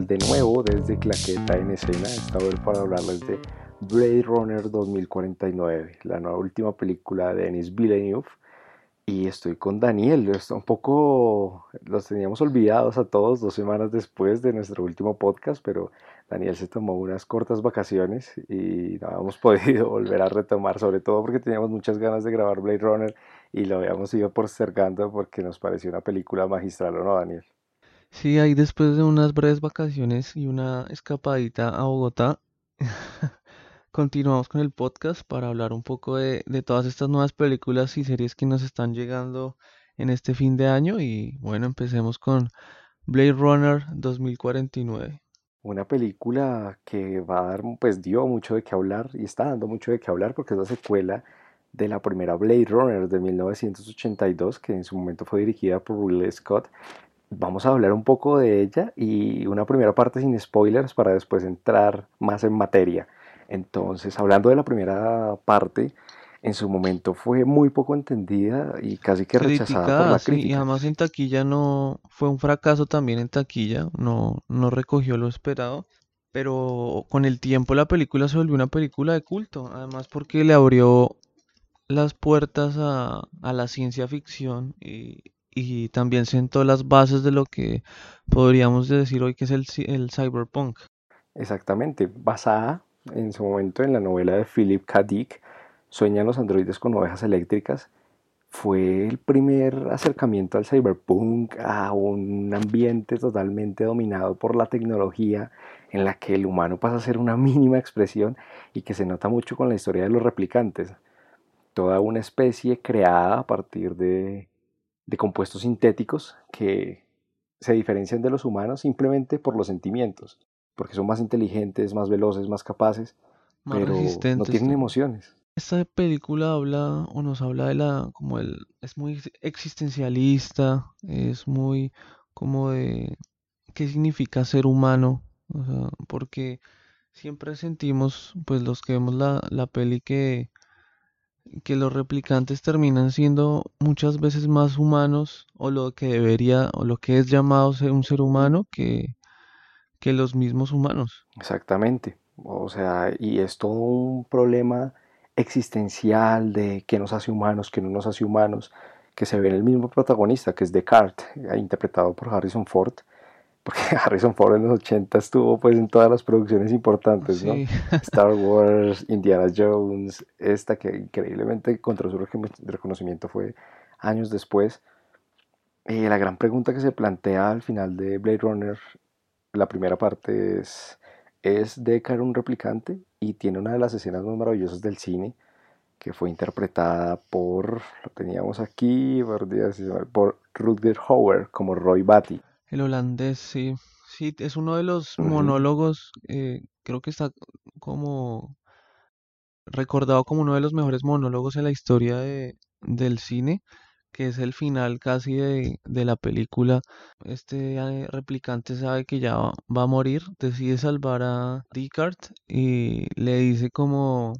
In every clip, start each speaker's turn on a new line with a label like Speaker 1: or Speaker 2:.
Speaker 1: de nuevo desde Claqueta en escena, esta vez para hablarles de Blade Runner 2049, la nueva última película de Denis Villeneuve. Y estoy con Daniel, está un poco los teníamos olvidados a todos dos semanas después de nuestro último podcast, pero Daniel se tomó unas cortas vacaciones y no habíamos podido volver a retomar, sobre todo porque teníamos muchas ganas de grabar Blade Runner y lo habíamos ido postergando porque nos pareció una película magistral, ¿o no, Daniel?
Speaker 2: Sí, ahí después de unas breves vacaciones y una escapadita a Bogotá, continuamos con el podcast para hablar un poco de, todas estas nuevas películas y series que nos están llegando en este fin de año. Y bueno, empecemos con Blade Runner 2049.
Speaker 1: Una película que va a dar, pues dio mucho de qué hablar y está dando mucho de qué hablar porque es la secuela de la primera Blade Runner de 1982, que en su momento fue dirigida por Ridley Scott. Vamos a hablar un poco de ella y una primera parte sin spoilers para después entrar más en materia. Entonces, hablando de la primera parte, en su momento fue muy poco entendida y casi que rechazada por la crítica.
Speaker 2: y además en taquilla no fue un fracaso también en taquilla, no, no recogió lo esperado, pero con el tiempo la película se volvió una película de culto, además porque le abrió las puertas a, a la ciencia ficción y, y también sentó las bases de lo que podríamos decir hoy que es el, el cyberpunk.
Speaker 1: Exactamente, basada en su momento en la novela de Philip K. Dick, Sueñan los androides con ovejas eléctricas, fue el primer acercamiento al cyberpunk, a un ambiente totalmente dominado por la tecnología, en la que el humano pasa a ser una mínima expresión y que se nota mucho con la historia de los replicantes. Toda una especie creada a partir de de compuestos sintéticos que se diferencian de los humanos simplemente por los sentimientos, porque son más inteligentes, más veloces, más capaces, pero no tienen emociones.
Speaker 2: Esta película habla o nos habla de la como el es muy existencialista, es muy como de qué significa ser humano, porque siempre sentimos pues los que vemos la, la peli que que los replicantes terminan siendo muchas veces más humanos o lo que debería o lo que es llamado ser un ser humano que, que los mismos humanos.
Speaker 1: Exactamente. O sea, y es todo un problema existencial de qué nos hace humanos, qué no nos hace humanos, que se ve en el mismo protagonista, que es Descartes, interpretado por Harrison Ford, porque Harrison Ford en los 80 estuvo pues en todas las producciones importantes, ¿no? Star Wars, Indiana Jones, esta que increíblemente encontró su reconocimiento fue años después. Y la gran pregunta que se plantea al final de Blade Runner, la primera parte es, ¿es Deckard un replicante? Y tiene una de las escenas más maravillosas del cine, que fue interpretada por, lo teníamos aquí, por, por Rutger Hauer como Roy Batty.
Speaker 2: El holandés, sí. Sí, es uno de los monólogos, eh, creo que está como recordado como uno de los mejores monólogos en la historia de, del cine, que es el final casi de, de la película. Este eh, replicante sabe que ya va, a morir, decide salvar a Descartes y le dice como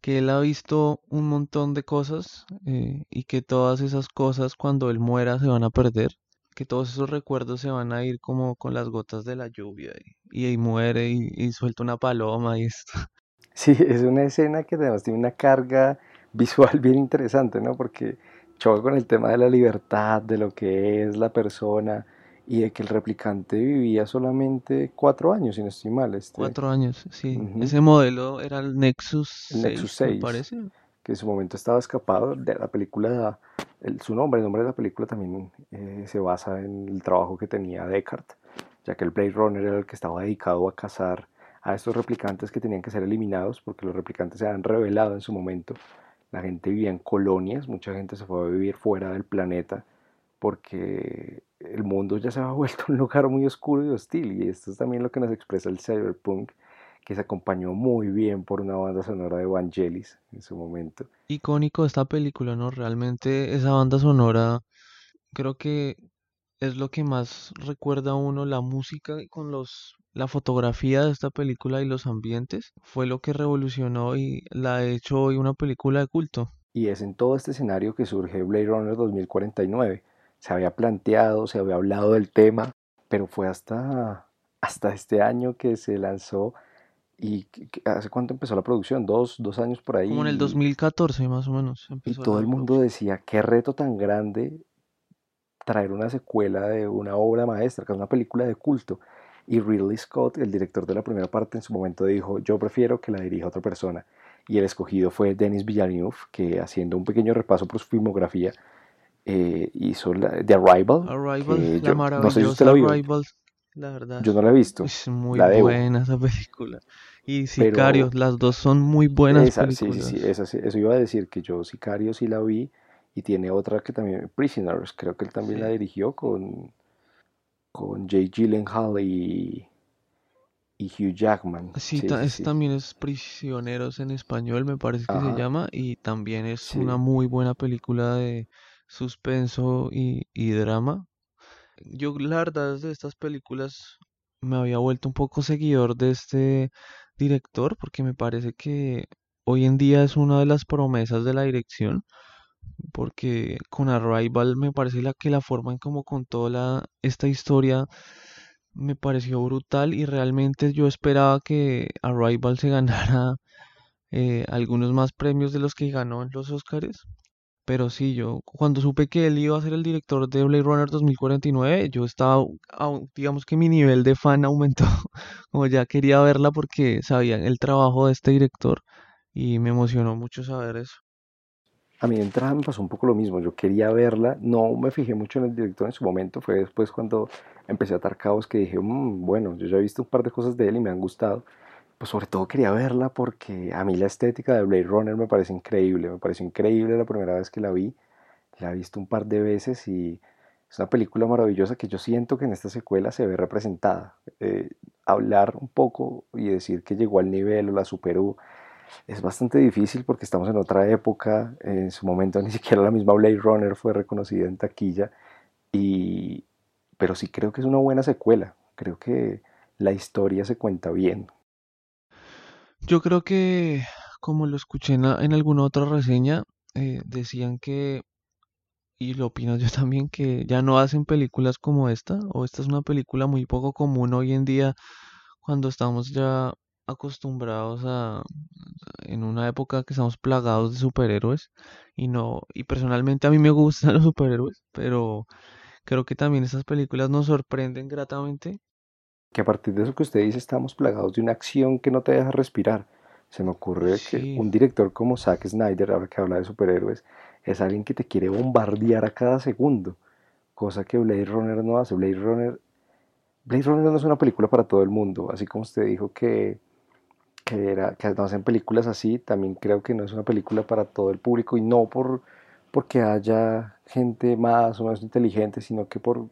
Speaker 2: que él ha visto un montón de cosas eh, y que todas esas cosas cuando él muera se van a perder que todos esos recuerdos se van a ir como con las gotas de la lluvia y, ahí muere y, suelta una paloma y esto.
Speaker 1: Sí, es una escena que además tiene una carga visual bien interesante, ¿no? Porque choca con el tema de la libertad, de lo que es la persona y de que el replicante vivía solamente cuatro años, si no estoy mal. Este.
Speaker 2: Cuatro años, sí. Ese modelo era el Nexus,
Speaker 1: el Nexus 6, me parece. Que en su momento estaba escapado de la película su nombre, el nombre de la película también eh, se basa en el trabajo que tenía Descartes, ya que el Blade Runner era el que estaba dedicado a cazar a estos replicantes que tenían que ser eliminados porque los replicantes se habían revelado en su momento. La gente vivía en colonias, mucha gente se fue a vivir fuera del planeta porque el mundo ya se había vuelto un lugar muy oscuro y hostil y esto es también lo que nos expresa el cyberpunk que se acompañó muy bien por una banda sonora de Vangelis en su momento.
Speaker 2: Icónico esta película, ¿no? Realmente esa banda sonora creo que es lo que más recuerda a uno la música con los la fotografía de esta película y los ambientes fue lo que revolucionó y la ha hecho hoy una película de culto.
Speaker 1: Y es en todo este escenario que surge Blade Runner 2049. Se había planteado, se había hablado del tema, pero fue hasta, hasta este año que se lanzó ¿Y hace cuánto empezó la producción? ¿Dos, dos años por ahí?
Speaker 2: Como en el 2014 más o menos.
Speaker 1: y todo el mundo decía, qué reto tan grande traer una secuela de una obra maestra, que es una película de culto. Y Ridley Scott, el director de la primera parte, en su momento dijo, yo prefiero que la dirija otra persona. Y el escogido fue Denis Villeneuve, que haciendo un pequeño repaso por su filmografía, eh, hizo la, The Arrival.
Speaker 2: Arrival, la maravillosa Arrival, la verdad.
Speaker 1: Yo no la he visto.
Speaker 2: Es muy buena esa película. Y Sicario, las dos son muy buenas películas.
Speaker 1: Sí, sí, sí, eso iba a decir que yo Sicario sí la vi y tiene otra que también, Prisoners, creo que él también la dirigió con, con Jay Gyllenhaal y, y Hugh Jackman.
Speaker 2: Sí, también es Prisioneros en español, me parece que se llama, y también es una muy buena película de suspenso y, y drama. Yo la verdad de estas películas me había vuelto un poco seguidor de este director porque me parece que hoy en día es una de las promesas de la dirección porque con Arrival me parece la que la forma en como contó la, esta historia me pareció brutal y realmente yo esperaba que Arrival se ganara eh, algunos más premios de los que ganó en los Oscars. Pero sí, yo cuando supe que él iba a ser el director de Blade Runner 2049, yo estaba, digamos que mi nivel de fan aumentó, como ya quería verla porque sabía el trabajo de este director y me emocionó mucho saber eso.
Speaker 1: A mí de entrada me pasó un poco lo mismo, yo quería verla, no me fijé mucho en el director en su momento, fue después cuando empecé a atar cabos que dije, mm, bueno, yo ya he visto un par de cosas de él y me han gustado, pues sobre todo quería verla porque a mí la estética de Blade Runner me parece increíble, me pareció increíble la primera vez que la vi, la he visto un par de veces y es una película maravillosa que yo siento que en esta secuela se ve representada. Eh, hablar un poco y decir que llegó al nivel o la superó es bastante difícil porque estamos en otra época, en su momento ni siquiera la misma Blade Runner fue reconocida en taquilla, y, pero sí creo que es una buena secuela, creo que la historia se cuenta bien.
Speaker 2: Yo creo que, como lo escuché en, alguna otra reseña, eh, decían que, y lo opino yo también, que ya no hacen películas como esta, o esta es una película muy poco común hoy en día cuando estamos ya acostumbrados a en una época que estamos plagados de superhéroes y no y personalmente a mí me gustan los superhéroes pero creo que también estas películas nos sorprenden gratamente
Speaker 1: que a partir de eso que usted dice estamos plagados de una acción que no te deja respirar. Se me ocurre que un director como Zack Snyder ahora que habla de superhéroes es alguien que te quiere bombardear a cada segundo cosa que Blade Runner no hace. Blade Runner Blade Runner no es una película para todo el mundo así como usted dijo que que, era, que no hacen películas así, también creo que no es una película para todo el público y no por porque haya gente más o menos inteligente, sino que por,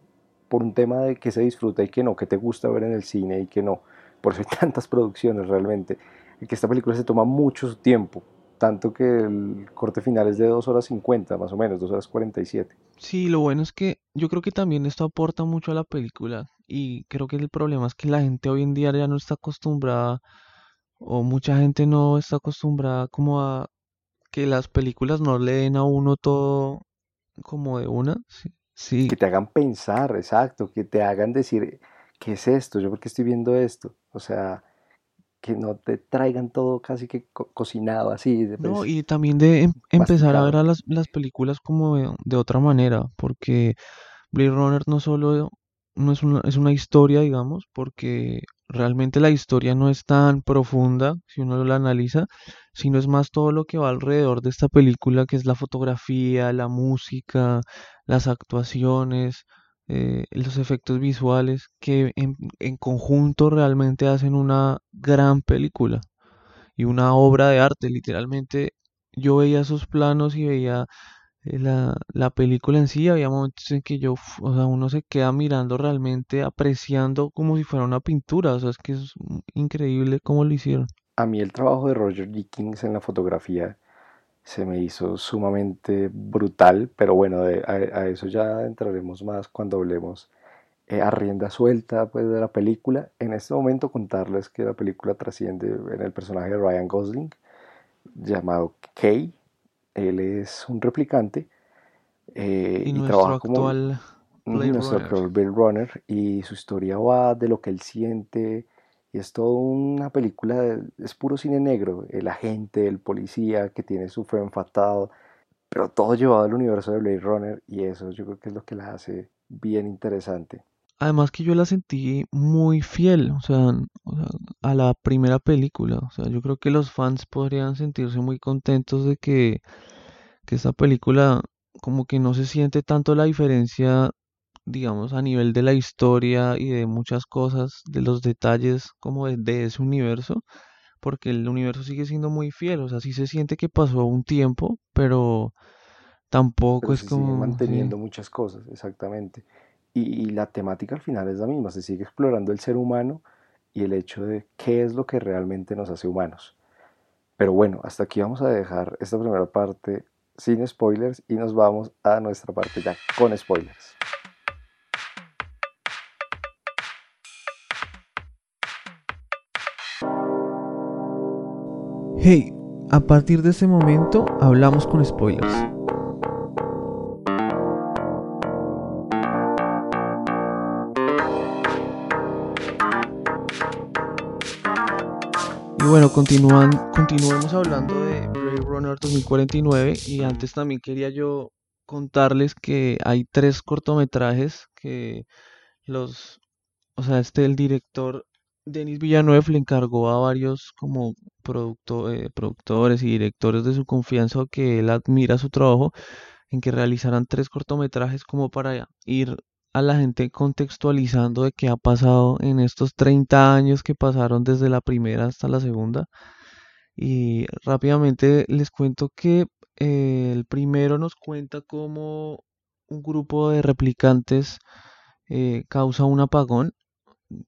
Speaker 1: por un tema de que se disfruta y que no, que te gusta ver en el cine y que no. Por eso hay tantas producciones realmente. Y que esta película se toma mucho tiempo, tanto que el corte final es de 2 horas 50, más o menos, 2 horas 47.
Speaker 2: Sí, lo bueno es que yo creo que también esto aporta mucho a la película y creo que el problema es que la gente hoy en día ya no está acostumbrada o mucha gente no está acostumbrada como a que las películas no le den a uno todo como de una. Sí,
Speaker 1: Que te hagan pensar, exacto, que te hagan decir, ¿qué es esto? ¿Yo por qué estoy viendo esto? O sea, que no te traigan todo casi que cocinado así.
Speaker 2: no, pues, y también de em, empezar a ver a las, las películas como de, de, otra manera, porque Blade Runner no solo no es una, es una historia, digamos, porque realmente la historia no es tan profunda si uno la analiza, sino es más todo lo que va alrededor de esta película, que es la fotografía, la música, las actuaciones, eh, los efectos visuales, que en, en conjunto realmente hacen una gran película y una obra de arte. Literalmente yo veía esos planos y veía la, la película en sí, había momentos en que yo, o sea, uno se queda mirando realmente, apreciando como si fuera una pintura, o sea, es que es increíble cómo lo hicieron.
Speaker 1: A mí el trabajo de Roger Dickens en la fotografía se me hizo sumamente brutal, pero bueno, a, eso ya entraremos más cuando hablemos eh, a rienda suelta pues, de la película. En este momento contarles que la película trasciende en el personaje de Ryan Gosling, llamado Kay, él es un replicante
Speaker 2: eh, y, trabaja actual Blade
Speaker 1: nuestro
Speaker 2: Runner.
Speaker 1: actor Bill Runner y su historia va de lo que él siente y es toda una película, de- es puro cine negro, el agente, el policía que tiene su femme fatale, pero todo llevado al universo de Blade Runner y eso yo creo que es lo que la hace bien interesante.
Speaker 2: Además que yo la sentí muy fiel, o sea, o sea, a la primera película. O sea, yo creo que los fans podrían sentirse muy contentos de que, que esta película como que no se siente tanto la diferencia, digamos, a nivel de la historia y de muchas cosas, de los detalles como de, de ese universo, porque el universo sigue siendo muy fiel. O sea, sí se siente que pasó un tiempo, pero tampoco
Speaker 1: pero
Speaker 2: es
Speaker 1: se
Speaker 2: como, sí.
Speaker 1: manteniendo muchas cosas, exactamente. Y, la temática al final es la misma, se sigue explorando el ser humano y el hecho de qué es lo que realmente nos hace humanos. Pero bueno, hasta aquí vamos a dejar esta primera parte sin spoilers y nos vamos a nuestra parte ya con spoilers.
Speaker 2: Hey, a partir de ese momento hablamos con spoilers. Bueno, continúan, continuemos hablando de Blade Runner 2049 y antes también quería yo contarles que hay tres cortometrajes que los, o sea, este el director Denis Villeneuve le encargó a varios como producto- eh, productores y directores de su confianza que él admira su trabajo en que realizaran tres cortometrajes como para ir a la gente contextualizando de qué ha pasado en estos 30 años que pasaron desde la primera hasta la segunda. Y rápidamente les cuento que eh, el primero nos cuenta cómo un grupo de replicantes eh, causa un apagón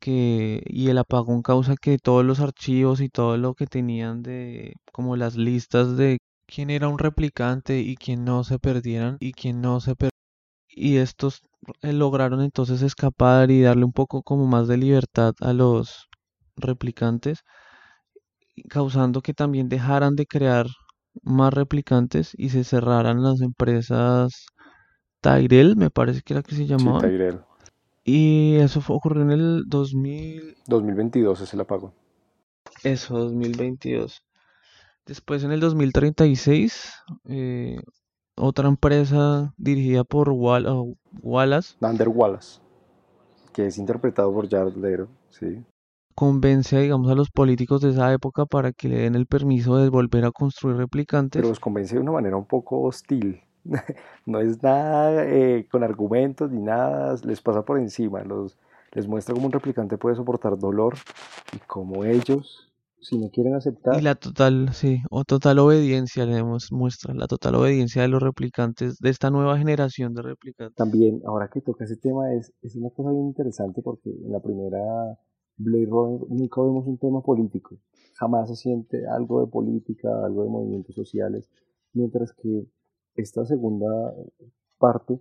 Speaker 2: que, y el apagón causa que todos los archivos y todo lo que tenían de como las listas de quién era un replicante y quién no se perdieran y quién no se y estos lograron entonces escapar y darle un poco como más de libertad a los replicantes, causando que también dejaran de crear más replicantes y se cerraran las empresas Tyrell, me parece que era que se
Speaker 1: Sí,
Speaker 2: llamaban.
Speaker 1: Tyrell.
Speaker 2: Y eso fue, ocurrió en el 2000,
Speaker 1: 2022 es el apagón.
Speaker 2: eso, 2022. Después en el 2036, eh, otra empresa dirigida por Wal- oh, Wallace
Speaker 1: Wallace, que es interpretado por Jared Leto, sí.
Speaker 2: convence, digamos, a los políticos de esa época para que le den el permiso de volver a construir
Speaker 1: Pero
Speaker 2: replicantes.
Speaker 1: los convence de una manera un poco hostil. No es nada eh, con argumentos ni nada, les pasa por encima, los, les muestra cómo un replicante puede soportar dolor y cómo ellos, si no quieren
Speaker 2: Y
Speaker 1: aceptar,
Speaker 2: la total, sí, o total obediencia le demos- muestra, la total obediencia de los replicantes, de esta nueva generación de replicantes.
Speaker 1: También, ahora que toca ese tema, es, es una cosa bien interesante porque en la primera Blade Runner nunca vemos un tema político. Jamás se siente algo de política, algo de movimientos sociales. Mientras que esta segunda parte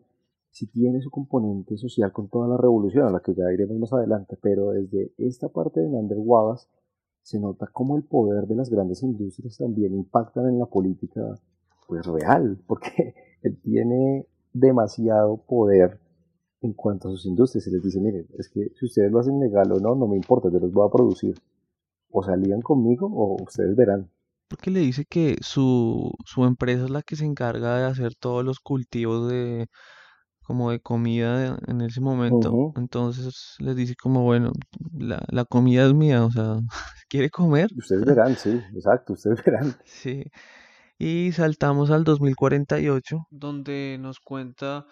Speaker 1: sí tiene su componente social con toda la revolución, a la que ya iremos más adelante. Pero desde esta parte de Nander Wallace se nota cómo el poder de las grandes industrias también impactan en la política pues real, porque él tiene demasiado poder en cuanto a sus industrias. Se les dice, miren, es que si ustedes lo hacen legal o no, no me importa, yo los voy a producir. O salían conmigo o ustedes verán.
Speaker 2: Porque le dice que su, su empresa es la que se encarga de hacer todos los cultivos de como de comida en ese momento. Entonces les dice como, bueno, la, la comida es mía, o sea, ¿quiere comer?
Speaker 1: Ustedes verán, sí, exacto, ustedes verán.
Speaker 2: Sí. Y saltamos al 2048, donde nos cuenta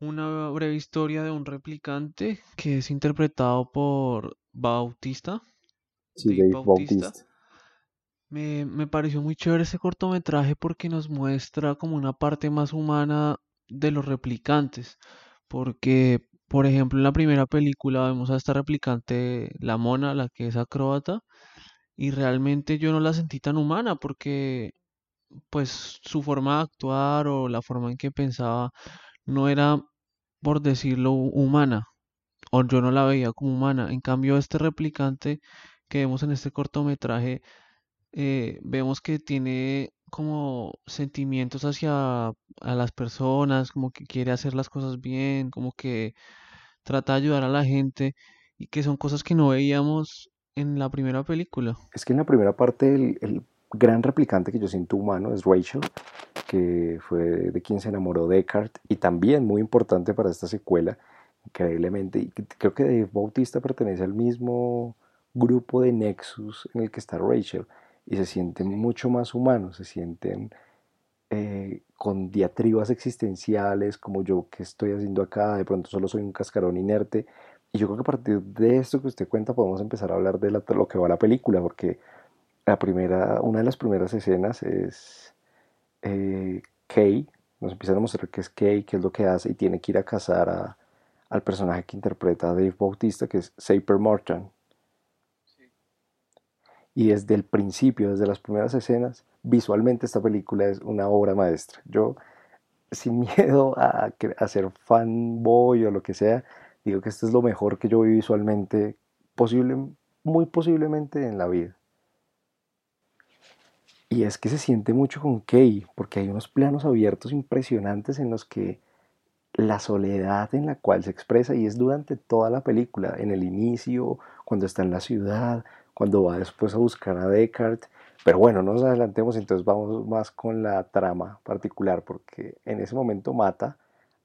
Speaker 2: una breve historia de un replicante que es interpretado por Bautista,
Speaker 1: Sí,
Speaker 2: Dave Bautista.
Speaker 1: Bautista.
Speaker 2: Me, me pareció muy chévere ese cortometraje porque nos muestra como una parte más humana de los replicantes. Porque, por ejemplo, en la primera película vemos a esta replicante, la mona, la que es acróbata, y realmente yo no la sentí tan humana porque, pues, su forma de actuar o la forma en que pensaba no era, por decirlo, hu- humana, o yo no la veía como humana. En cambio, este replicante que vemos en este cortometraje eh, vemos que tiene como sentimientos hacia a las personas, como que quiere hacer las cosas bien, como que trata de ayudar a la gente y que son cosas que no veíamos en la primera película.
Speaker 1: Es que en la primera parte el, el gran replicante que yo siento humano es Rachel, que fue de quien se enamoró Descartes y también muy importante para esta secuela, increíblemente. Y creo que Dave Bautista pertenece al mismo grupo de Nexus en el que está Rachel y se sienten mucho más humanos, se sienten eh, con diatribas existenciales, como yo que estoy haciendo acá, de pronto solo soy un cascarón inerte. Y yo creo que a partir de esto que usted cuenta podemos empezar a hablar de lo que va la película, porque la primera, una de las primeras escenas es eh, Kay, nos empiezan a mostrar que es Kay, qué es lo que hace y tiene que ir a cazar al personaje que interpreta a Dave Bautista, que es Saper Morton. Y desde el principio, desde las primeras escenas, visualmente esta película es una obra maestra. Yo, sin miedo a, a ser fanboy o lo que sea, digo que esto es lo mejor que yo vi visualmente, posible, muy posiblemente en la vida. Y es que se siente mucho con Kay, porque hay unos planos abiertos impresionantes en los que la soledad en la cual se expresa, y es durante toda la película, en el inicio, cuando está en la ciudad, cuando va después a buscar a Descartes. Pero bueno, no nos adelantemos, entonces vamos más con la trama particular, porque en ese momento mata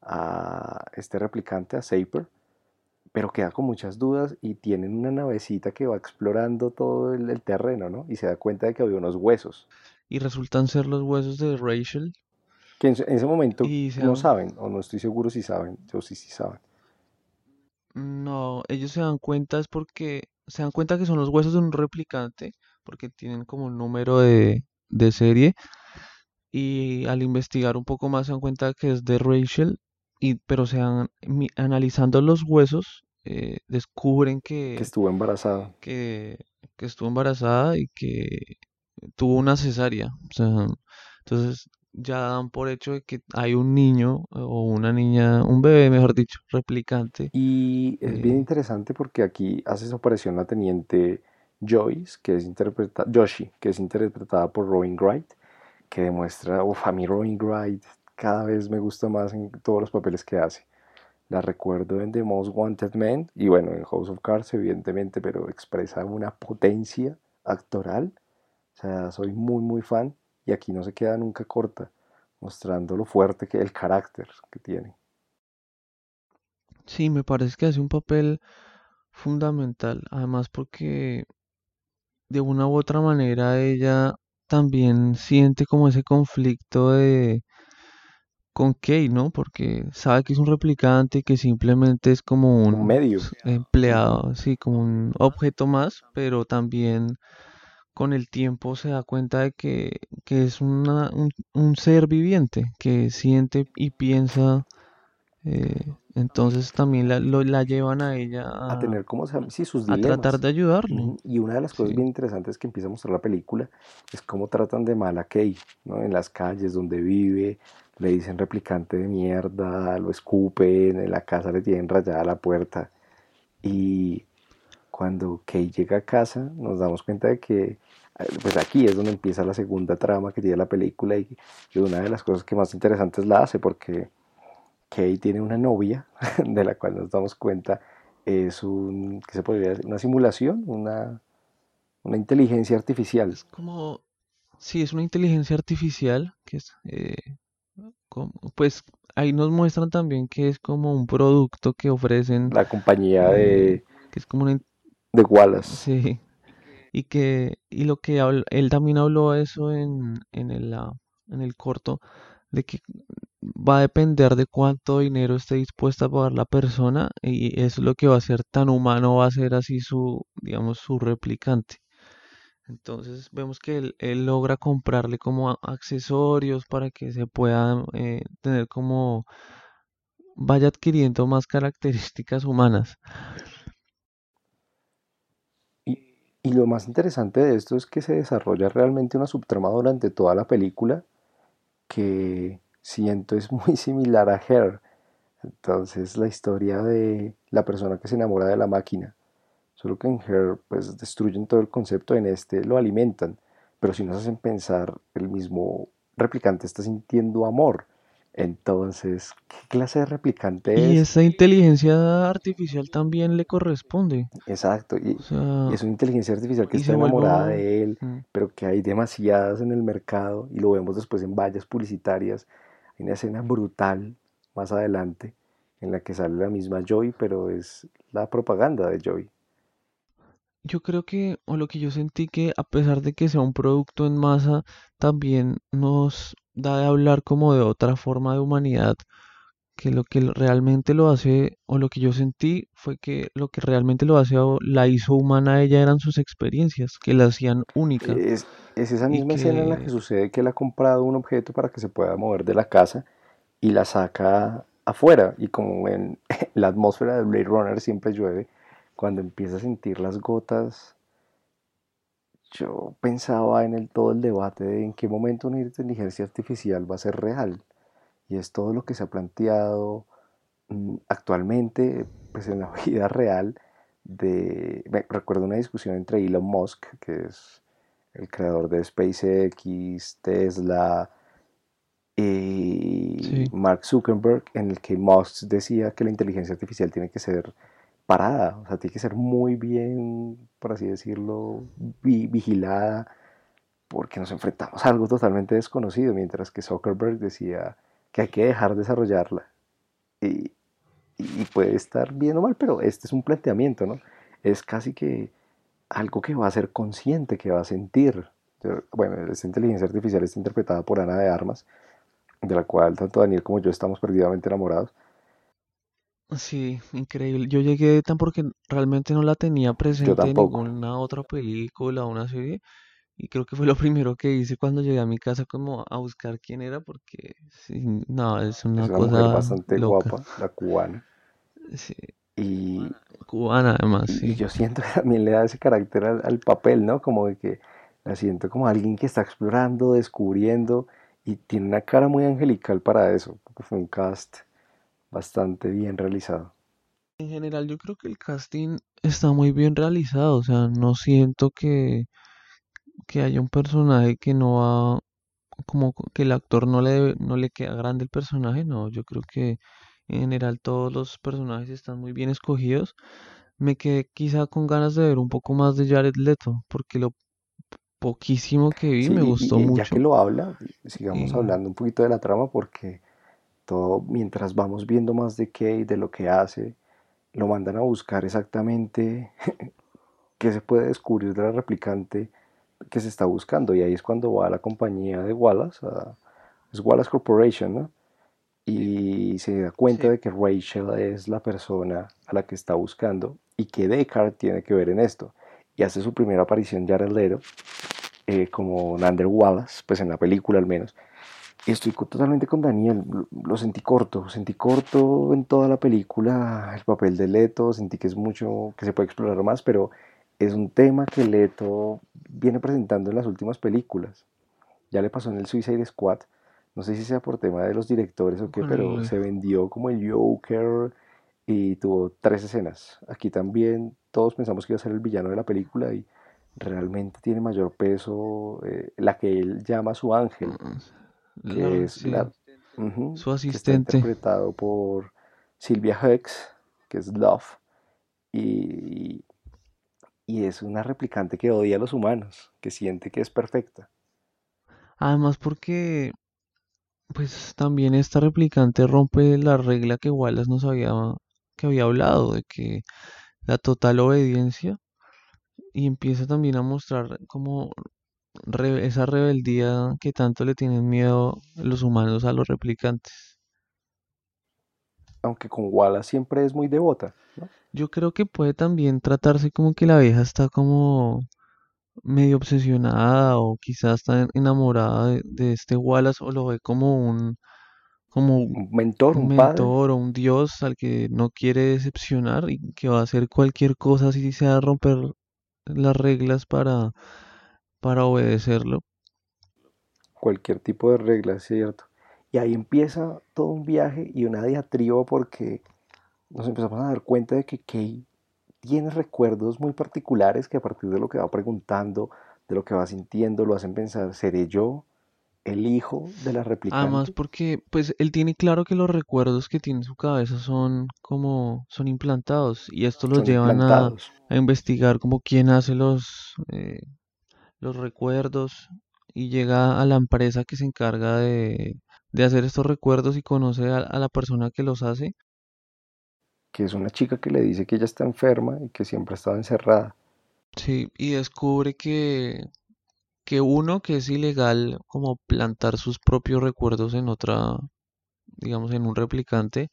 Speaker 1: a este replicante, a Saper, pero queda con muchas dudas y tienen una navecita que va explorando todo el, terreno, ¿no? Y se da cuenta de que había unos huesos.
Speaker 2: Y resultan ser los huesos de Rachel.
Speaker 1: Que en, ese momento no saben, o no estoy seguro si saben, yo sí, sí saben.
Speaker 2: No, ellos se dan cuenta es porque se dan cuenta que son los huesos de un replicante, porque tienen como un número de, de serie. Y al investigar un poco más se dan cuenta que es de Rachel, y, pero se han, analizando los huesos eh, descubren que,
Speaker 1: que estuvo embarazada.
Speaker 2: Que, que, estuvo embarazada y que tuvo una cesárea. O sea, entonces ya dan por hecho de que hay un niño o una niña, un bebé, mejor dicho, replicante.
Speaker 1: Y es bien eh, interesante porque aquí hace su aparición la teniente Joyce, que es interpretada, Joshi, que es interpretada por Robin Wright, que demuestra, uff, a mí Robin Wright cada vez me gusta más en todos los papeles que hace. La recuerdo en The Most Wanted Man y bueno, en House of Cards evidentemente, pero expresa una potencia actoral. O sea, soy muy muy fan y aquí no se queda nunca corta, mostrando lo fuerte que el carácter que tiene.
Speaker 2: Sí, me parece que hace un papel fundamental, además porque de una u otra manera ella también siente como ese conflicto de con Kay, ¿no? Porque sabe que es un replicante que simplemente es como un,
Speaker 1: medio
Speaker 2: empleado, sí, como un objeto más, pero también con el tiempo se da cuenta de que, es una, un, ser viviente, que siente y piensa, eh, entonces también la, la, llevan a ella
Speaker 1: a, tener como sí, sus
Speaker 2: a tratar de ayudarle.
Speaker 1: Y una de las cosas bien interesantes que empieza a mostrar la película es cómo tratan de mal a Kay, ¿no? En las calles donde vive, le dicen replicante de mierda, lo escupen, en la casa le tienen rayada la puerta. Y cuando Kay llega a casa nos damos cuenta de que pues aquí es donde empieza la segunda trama que tiene la película y, una de las cosas que más interesantes la hace porque Kay tiene una novia de la cual nos damos cuenta es un, ¿qué se podría decir? Una simulación, una, una inteligencia artificial.
Speaker 2: Es como, sí, es una inteligencia artificial que es, eh, pues ahí nos muestran también que es como un producto que ofrecen.
Speaker 1: La compañía de.
Speaker 2: Eh, que es como una.
Speaker 1: De Wallace.
Speaker 2: Sí. Y que. Y lo que él también habló eso en, en, el, en el corto. De que va a depender de cuánto dinero esté dispuesta a pagar la persona. Y eso es lo que va a ser tan humano, va a ser así su, digamos, su replicante. Entonces vemos que él, logra comprarle como accesorios para que se pueda eh, tener como vaya adquiriendo más características humanas.
Speaker 1: Y, lo más interesante de esto es que se desarrolla realmente una subtrama durante toda la película que siento es muy similar a Her. Entonces la historia de la persona que se enamora de la máquina Solo que en Her pues destruyen todo el concepto, en este lo alimentan. pero si nos hacen pensar, el mismo replicante está sintiendo amor. Entonces, ¿qué clase de replicante
Speaker 2: Y
Speaker 1: es?
Speaker 2: esa inteligencia artificial también le corresponde.
Speaker 1: Exacto, y,
Speaker 2: O
Speaker 1: y es una inteligencia artificial que
Speaker 2: y
Speaker 1: está enamorada de él,
Speaker 2: mm,
Speaker 1: pero que hay demasiadas en el mercado y lo vemos después en vallas publicitarias. Hay una escena brutal más adelante en la que sale la misma Joy, pero es la propaganda de Joy.
Speaker 2: Yo creo que, o lo que yo sentí que a pesar de que sea un producto en masa, también nos da de hablar como de otra forma de humanidad, que lo que realmente lo hace, o lo que yo sentí fue que lo que realmente lo hace o la hizo humana a ella eran sus experiencias, que la hacían única
Speaker 1: Es, es esa misma escena en la que sucede que él ha comprado un objeto para que se pueda mover de la casa y la saca afuera. Y como en la atmósfera de Blade Runner siempre llueve, cuando empieza a sentir las gotas, yo pensaba en el, todo el debate de en qué momento una inteligencia artificial va a ser real. Y es todo lo que se ha planteado mm, actualmente, pues en la vida real, de, me recuerdo una discusión entre Elon Musk, que es el creador de SpaceX, Tesla, y
Speaker 2: sí,
Speaker 1: Mark Zuckerberg, en el que Musk decía que la inteligencia artificial tiene que ser parada, o sea, tiene que ser muy bien, por así decirlo, vi- vigilada, porque nos enfrentamos a algo totalmente desconocido, mientras que Zuckerberg decía que hay que dejar desarrollarla. Y, y puede estar bien o mal, pero este es un planteamiento, ¿no? Es casi que algo que va a ser consciente, que va a sentir. Bueno, esta inteligencia artificial está interpretada por Ana de Armas, de la cual tanto Daniel como yo estamos perdidamente enamorados.
Speaker 2: Sí, increíble. Yo llegué tan porque realmente no la tenía
Speaker 1: Yo
Speaker 2: presente en
Speaker 1: tampoco.
Speaker 2: ninguna otra película o una serie. Y creo que fue lo primero que hice cuando llegué a mi casa, como a buscar quién era, porque sí, no, es
Speaker 1: Es
Speaker 2: una
Speaker 1: una mujer
Speaker 2: cosa
Speaker 1: bastante
Speaker 2: loca.
Speaker 1: guapa, la cubana.
Speaker 2: Sí,
Speaker 1: Y,
Speaker 2: cubana además,
Speaker 1: y- y
Speaker 2: sí.
Speaker 1: yo siento que también le da ese carácter al, al papel, ¿no? Como de que la siento como alguien que está explorando, descubriendo y tiene una cara muy angelical para eso. porque Fue un cast bastante bien realizado.
Speaker 2: En general, yo creo que el casting está muy bien realizado, o sea, no siento que, que haya un personaje que no va, como que el actor no le, no le queda grande el personaje, no, yo creo que en general todos los personajes están muy bien escogidos. Me quedé quizá con ganas de ver un poco más de Jared Leto, porque lo poquísimo que vi
Speaker 1: Sí,
Speaker 2: me
Speaker 1: y,
Speaker 2: gustó
Speaker 1: y ya que
Speaker 2: mucho.
Speaker 1: lo habla, sigamos
Speaker 2: Y
Speaker 1: hablando un poquito de la trama porque todo, mientras vamos viendo más de Kate, de lo que hace, lo mandan a buscar exactamente qué se puede descubrir de la replicante que se está buscando. Y ahí es cuando va a la compañía de Wallace, a, es Wallace Corporation, ¿no? Y se da cuenta
Speaker 2: sí,
Speaker 1: de que Rachel es la persona a la que está buscando y que Deckard tiene que ver en esto. Y hace su primera aparición Jared Leto eh, como Nander Wallace, pues en la película al menos. Estoy totalmente con Daniel, lo, sentí corto, sentí corto en toda la película el papel de Leto, sentí que es mucho, que se puede explorar más, pero es un tema que Leto viene presentando en las últimas películas. Ya le pasó en el Suicide Squad, no sé si sea por tema de los directores o qué, pero se vendió como el Joker y tuvo tres escenas. Aquí también todos pensamos que iba a ser el villano de la película y realmente tiene mayor peso eh, la que él llama su ángel, que
Speaker 2: la,
Speaker 1: es la
Speaker 2: su
Speaker 1: que está
Speaker 2: asistente.
Speaker 1: interpretado por Sylvia Hex, que es Love, y, y es una replicante que odia a los humanos, que siente que es perfecta.
Speaker 2: Además porque, pues también esta replicante rompe la regla que Wallace nos había, que había hablado, de que la total obediencia, y empieza también a mostrar como re- esa rebeldía que tanto le tienen miedo los humanos a los replicantes.
Speaker 1: Aunque con Wallace siempre es muy devota, ¿no?
Speaker 2: Yo creo que puede también tratarse como que la vieja está como medio obsesionada o quizás está en- enamorada de, de este Wallace o lo ve como un, como
Speaker 1: Un mentor,
Speaker 2: un
Speaker 1: padre,
Speaker 2: mentor o un dios al que no quiere decepcionar y que va a hacer cualquier cosa si sea romper las reglas para, para obedecerlo.
Speaker 1: cualquier tipo de regla, es cierto. Y ahí empieza todo un viaje y una diatriba porque nos empezamos a dar cuenta de que Kay tiene recuerdos muy particulares que a partir de lo que va preguntando, de lo que va sintiendo, lo hacen pensar, ¿seré yo el hijo de la
Speaker 2: Además
Speaker 1: replicante?
Speaker 2: porque pues él tiene claro que los recuerdos que tiene en su cabeza son como son implantados y esto los
Speaker 1: Son
Speaker 2: llevan a investigar como quién hace los eh, los recuerdos y llega a la empresa que se encarga de, de hacer estos recuerdos y conoce a, a la persona que los hace.
Speaker 1: Que es una chica que le dice que ella está enferma y que siempre ha estado encerrada.
Speaker 2: Sí, y descubre que, que uno que es ilegal como plantar sus propios recuerdos en otra, digamos, en un replicante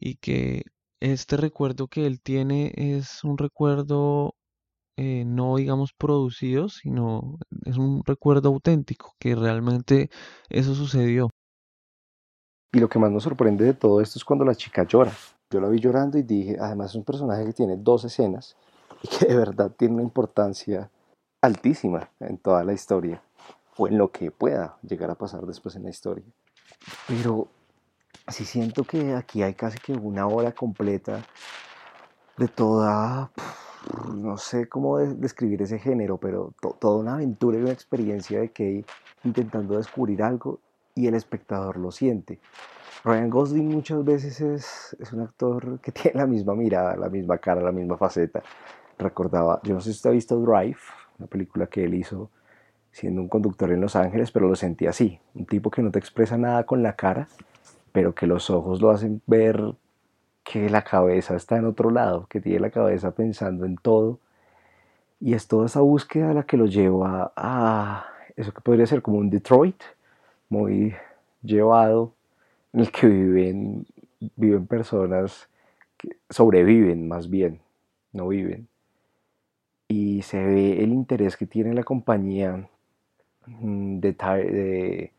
Speaker 2: y que este recuerdo que él tiene es un recuerdo eh, no digamos producido, sino es un recuerdo auténtico, que realmente eso sucedió.
Speaker 1: Y lo que más nos sorprende de todo esto es cuando la chica llora. Yo la vi llorando y dije, además es un personaje que tiene dos escenas y que de verdad tiene una importancia altísima en toda la historia o en lo que pueda llegar a pasar después en la historia. Pero sí siento que aquí hay casi que una hora completa de toda, no sé cómo describir ese género, pero to toda una aventura y una experiencia de Kay intentando descubrir algo y el espectador lo siente. Ryan Gosling muchas veces es, es, un actor que tiene la misma mirada, la misma cara, la misma faceta. Recordaba, yo no sé si usted ha visto Drive, una película que él hizo siendo un conductor en Los Ángeles, pero lo sentí así, un tipo que no te expresa nada con la cara, pero que los ojos lo hacen ver que la cabeza está en otro lado, que tiene la cabeza pensando en todo. Y es toda esa búsqueda la que lo lleva a eso que podría ser como un Detroit, muy llevado, en el que viven, viven personas que sobreviven más bien, no viven. Y se ve el interés que tiene la compañía mm, de, de,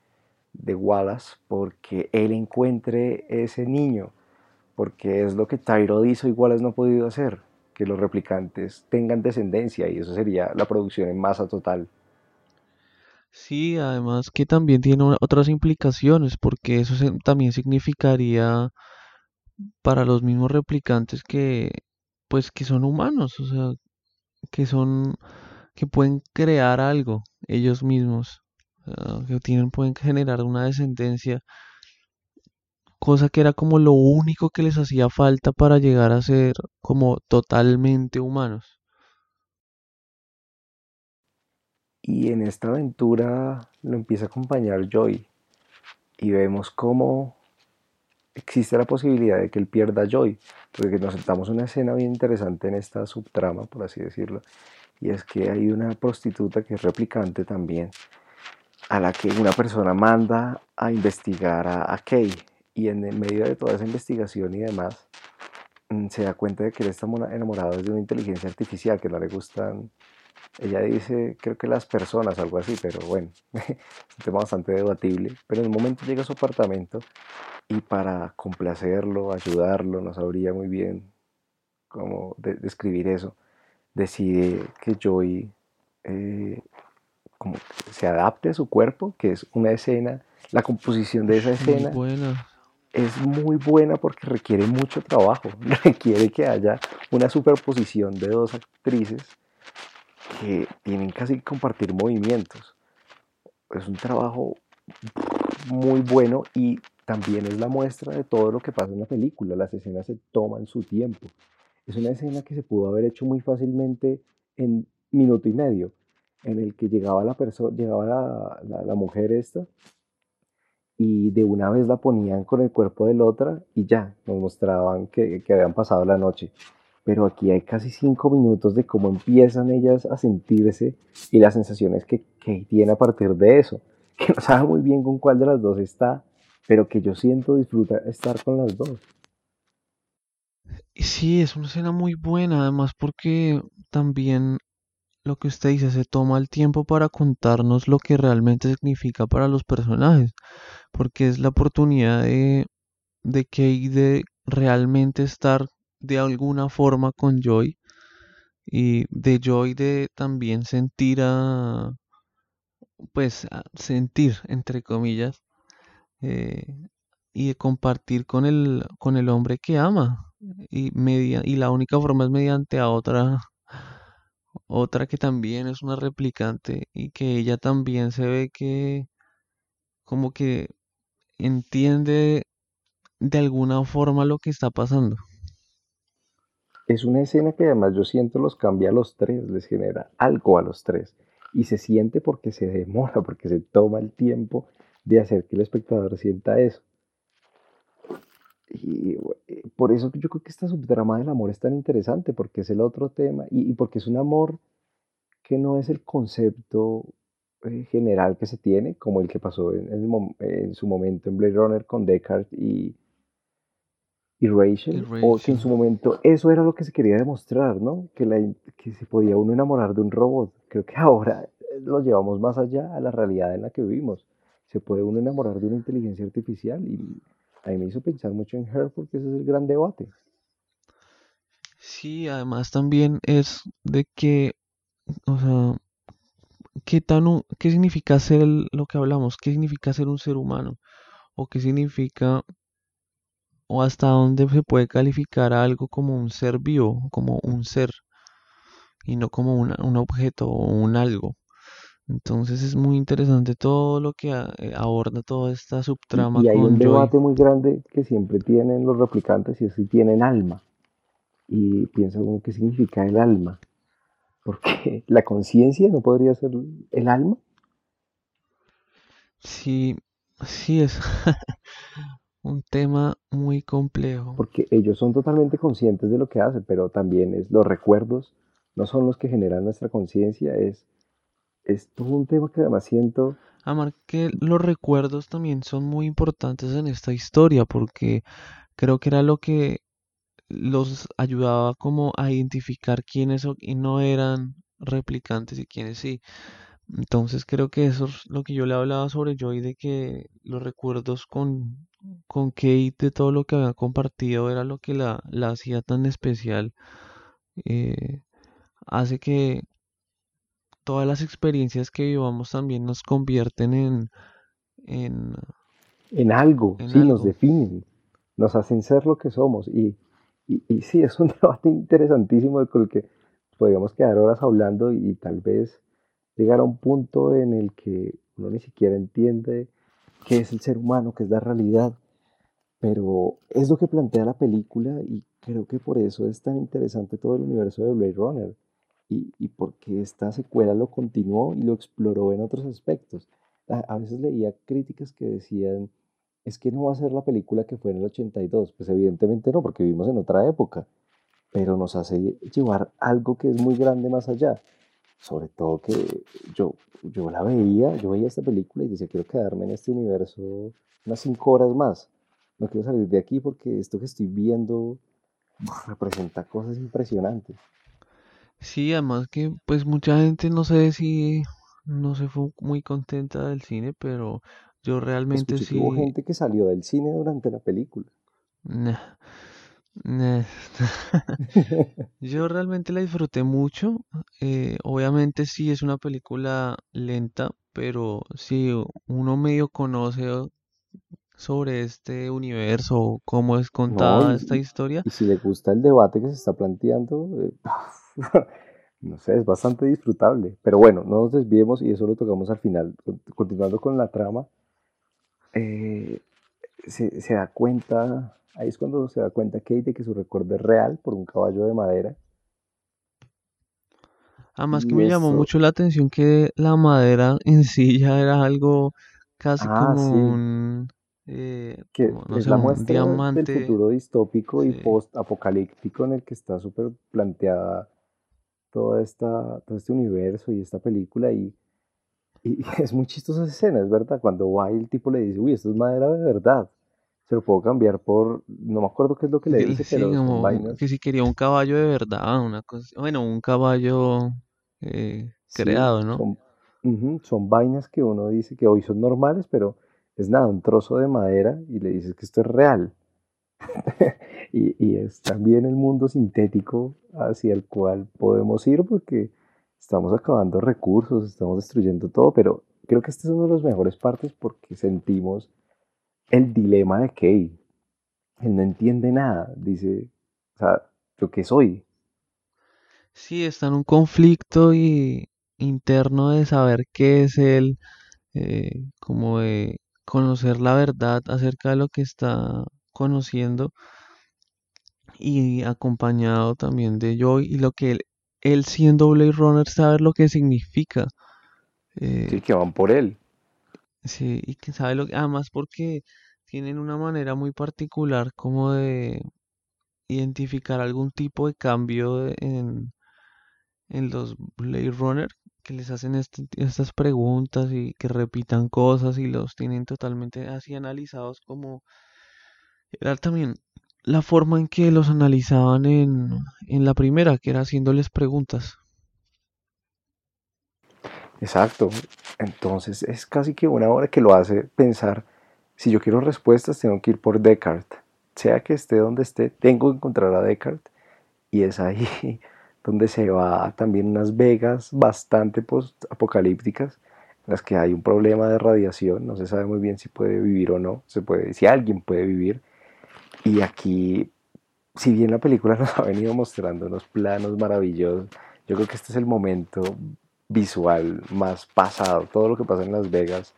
Speaker 1: de Wallace porque él encuentre ese niño, porque es lo que Tyrod hizo y no ha podido hacer, que los replicantes tengan descendencia y eso sería la producción en masa total.
Speaker 2: Sí, además que también tiene otras implicaciones, porque eso también significaría para los mismos replicantes que, pues, que son humanos, o sea, que son, que pueden crear algo ellos mismos, que tienen, pueden generar una descendencia, cosa que era como lo único que les hacía falta para llegar a ser como totalmente humanos.
Speaker 1: Y en esta aventura lo empieza a acompañar Joy y vemos cómo existe la posibilidad de que él pierda Joy, porque nos sentamos una escena bien interesante en esta subtrama, por así decirlo, y es que hay una prostituta que es replicante también, a la que una persona manda a investigar a, a Kay, y en medio de toda esa investigación y demás, mm, se da cuenta de que él está enamorado de una inteligencia artificial, que no le gustan, ella dice, creo que las personas, algo así, pero bueno, es un tema bastante debatible, pero en un momento llega a su apartamento y para complacerlo, ayudarlo, no sabría muy bien cómo de describir eso, decide que Joy eh, como se adapte a su cuerpo, que es una escena, la composición de esa escena
Speaker 2: buena.
Speaker 1: Es muy buena porque requiere mucho trabajo, requiere que haya una superposición de dos actrices que tienen casi que compartir movimientos. Es un trabajo muy bueno y también es la muestra de todo lo que pasa en la película. Las escenas se toman su tiempo. Es una escena que se pudo haber hecho muy fácilmente en minuto y medio, en el que llegaba la llegaba la, la, la, mujer esta y de una vez la ponían con el cuerpo de la otra y ya, nos mostraban que, que habían pasado la noche. Pero aquí hay casi cinco minutos de cómo empiezan ellas a sentirse y las sensaciones que, que tiene a partir de eso. Que no sabe muy bien con cuál de las dos está, pero que yo siento disfruta estar con las dos.
Speaker 2: Sí, es una escena muy buena, además porque también lo que usted dice, se toma el tiempo para contarnos lo que realmente significa para los personajes, porque es la oportunidad de, de Kate de realmente estar de alguna forma con Joy y de Joy de también sentir a, pues, sentir, entre comillas, eh, y de compartir con el, con el hombre que ama. Y, media, y la única forma es mediante a otra, otra que también es una replicante y que ella también se ve que como que entiende de alguna forma lo que está pasando.
Speaker 1: Es una escena que además yo siento los cambia a los tres, les genera algo a los tres. Y se siente porque se demora, porque se toma el tiempo de hacer que el espectador sienta eso. Y eh, por eso yo creo que esta subtrama del amor es tan interesante, porque es el otro tema y, porque es un amor que no es el concepto general que se tiene, como el que pasó en, su momento en Blade Runner con Descartes y, y Rachel, o que en su momento eso era lo que se quería demostrar, ¿no? Que, la, que se podía uno enamorar de un robot. Creo que ahora lo llevamos más allá a la realidad en la que vivimos. Se puede uno enamorar de una inteligencia artificial y a mí me hizo pensar mucho en Her porque ese es el gran debate.
Speaker 2: Sí, además también es de que, o sea, ¿qué, tan, qué significa ser lo que hablamos? ¿Qué significa ser un ser humano? ¿O qué significa, o hasta dónde se puede calificar algo como un ser vivo, como un ser, y no como un objeto o un algo? Entonces es muy interesante todo lo que eh, aborda toda esta subtrama.
Speaker 1: Y, hay un debate muy grande que siempre tienen los replicantes y es si tienen alma. Y piensa uno qué significa el alma. Porque la conciencia no podría ser el alma.
Speaker 2: Sí, sí es un tema muy complejo.
Speaker 1: Porque ellos son totalmente conscientes de lo que hacen, pero también es los recuerdos no son los que generan nuestra conciencia, es es todo un tema que además siento...
Speaker 2: Amar, que los recuerdos también son muy importantes en esta historia porque creo que era lo que los ayudaba como a identificar quiénes y no eran replicantes y quiénes sí. Entonces creo que eso es lo que yo le hablaba sobre Joy, de que los recuerdos con, con Kate, de todo lo que había compartido, era lo que la, la hacía tan especial. Eh, hace que todas las experiencias que vivamos también nos convierten en... En,
Speaker 1: en algo, sí, nos definen, nos hacen ser lo que somos. Y, y, sí, es un debate interesantísimo con el que podríamos quedar horas hablando y, tal vez llegar a un punto en el que uno ni siquiera entiende qué es el ser humano, qué es la realidad. Pero es lo que plantea la película y creo que por eso es tan interesante todo el universo de Blade Runner y, y porque esta secuela lo continuó y lo exploró en otros aspectos. A, veces leía críticas que decían, es que no va a ser la película que fue en el 82. Pues evidentemente no, porque vivimos en otra época, pero nos hace llevar algo que es muy grande más allá. Sobre todo que yo, yo la veía, yo veía esta película y decía, quiero quedarme en este universo unas cinco horas más. No quiero salir de aquí porque esto que estoy viendo representa cosas impresionantes.
Speaker 2: Sí, además que pues mucha gente no sé si no se fue muy contenta del cine, pero yo realmente sí.
Speaker 1: hubo gente que salió del cine durante la película.
Speaker 2: Yo realmente la disfruté mucho. eh, obviamente sí es una película lenta, pero si uno medio conoce sobre este universo, cómo es contada esta historia.
Speaker 1: y si le gusta el debate que se está planteando, eh, no sé, es bastante disfrutable. Pero bueno, no nos desviemos y eso lo tocamos al final. Continuando con la trama, eh, se, se, da cuenta, ahí es cuando se da cuenta Kate de que su recuerdo es real por un caballo de madera.
Speaker 2: Además que me llamó mucho la atención que la madera en sí ya era algo casi ah, como un...
Speaker 1: Eh, que es la muestra del futuro distópico y post-apocalíptico en el que está súper planteada toda esta, todo este universo y esta película y, y es muy chistosa esa escena, es verdad, cuando va el tipo le dice, uy, esto es madera de verdad, se lo puedo cambiar por, no me acuerdo qué es lo que le dice, pero
Speaker 2: son vainas. Que si quería un caballo de verdad, una cosa, bueno, un caballo eh, creado, ¿no?
Speaker 1: Son, son vainas que uno dice que hoy son normales, pero es nada, un trozo de madera y le dices que esto es real. y, es también el mundo sintético hacia el cual podemos ir porque estamos acabando recursos, estamos destruyendo todo, pero creo que esta es una de las mejores partes porque sentimos el dilema de Kay. Él no entiende nada, dice, o sea, ¿yo qué soy?
Speaker 2: Sí, está en un conflicto y interno de saber qué es él, eh, como de conocer la verdad acerca de lo que está conociendo y acompañado también de Joy y lo que él, él siendo Blade Runner sabe lo que significa.
Speaker 1: Sí,
Speaker 2: Eh,
Speaker 1: que van por él.
Speaker 2: sí, y que sabe lo que, además porque tienen una manera muy particular como de identificar algún tipo de cambio en, en los Blade Runner que les hacen este- estas preguntas y que repitan cosas y los tienen totalmente así analizados como era también la forma en que los analizaban en, en la primera, que era haciéndoles preguntas.
Speaker 1: Exacto. Entonces es casi que una hora que lo hace pensar, si yo quiero respuestas, tengo que ir por Descartes. Sea que esté donde esté, tengo que encontrar a Descartes. Y es ahí donde se va también unas vegas bastante post-apocalípticas, en las que hay un problema de radiación, no se sabe muy bien si puede vivir o no, se puede, si alguien puede vivir. Y aquí, si bien la película nos ha venido mostrando unos planos maravillosos, yo creo que este es el momento visual más pasado, todo lo que pasa en Las Vegas,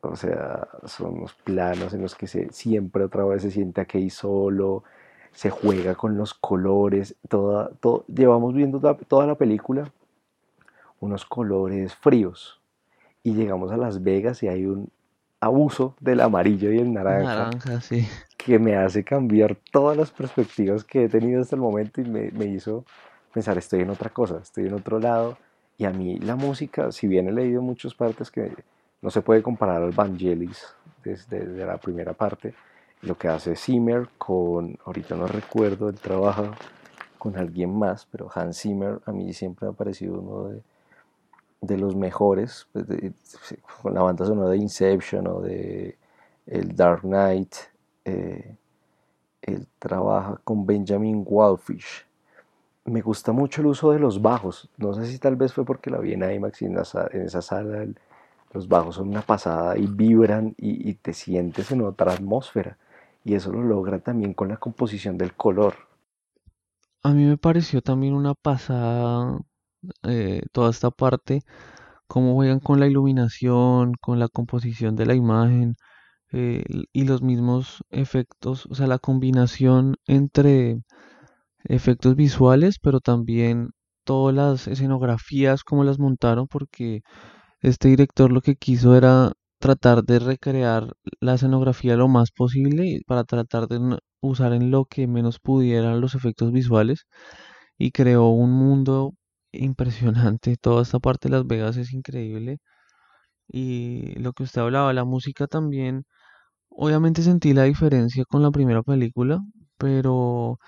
Speaker 1: o sea, son unos planos en los que se, siempre otra vez se siente aquí solo, se juega con los colores, toda, todo, llevamos viendo toda, toda la película unos colores fríos y llegamos a Las Vegas y hay un abuso del amarillo y el naranja
Speaker 2: Naranja, sí.
Speaker 1: Que me hace cambiar todas las perspectivas que he tenido hasta el momento y me, me hizo pensar, estoy en otra cosa, estoy en otro lado. Y a mí la música, si bien he leído muchas partes que no se puede comparar al Vangelis desde, desde la primera parte, lo que hace Zimmer con, ahorita no recuerdo, él trabaja con alguien más, pero Hans Zimmer a mí siempre me ha parecido uno de, de los mejores, pues, de- con la banda sonora de Inception o de el Dark Knight, eh, él trabaja con Benjamin Wallfish. Me gusta mucho el uso de los bajos. No sé si tal vez fue porque la vi en IMAX y en, esa sala los bajos son una pasada y vibran y, y te sientes en otra atmósfera. Y eso lo logra también con la composición del color.
Speaker 2: A mí me pareció también una pasada eh, toda esta parte, cómo juegan con la iluminación, con la composición de la imagen eh, y los mismos efectos, o sea, la combinación entre efectos visuales, pero también todas las escenografías, cómo las montaron, porque este director lo que quiso era tratar de recrear la escenografía lo más posible para tratar de usar en lo que menos pudieran los efectos visuales y creó un mundo impresionante. Toda esta parte de Las Vegas es increíble. Y lo que usted hablaba, la música también, obviamente sentí la diferencia con la primera película, pero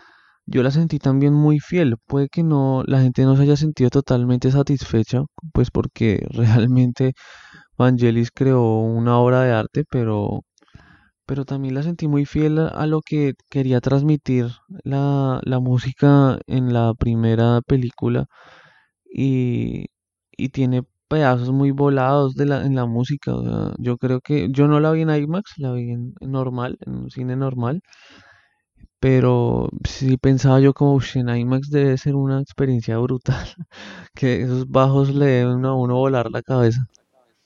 Speaker 2: yo la sentí también muy fiel. Puede que no, la gente no se haya sentido totalmente satisfecha, pues porque realmente Vangelis creó una obra de arte, pero, pero también la sentí muy fiel a, lo que quería transmitir la, la música en la primera película y, y tiene pedazos muy volados de la, en la música. o sea, yo creo que yo no la vi en IMAX, la vi en, normal, en un cine normal, pero sí pensaba yo como "Ush, en IMAX debe ser una experiencia brutal, que esos bajos le deben a uno volar la cabeza.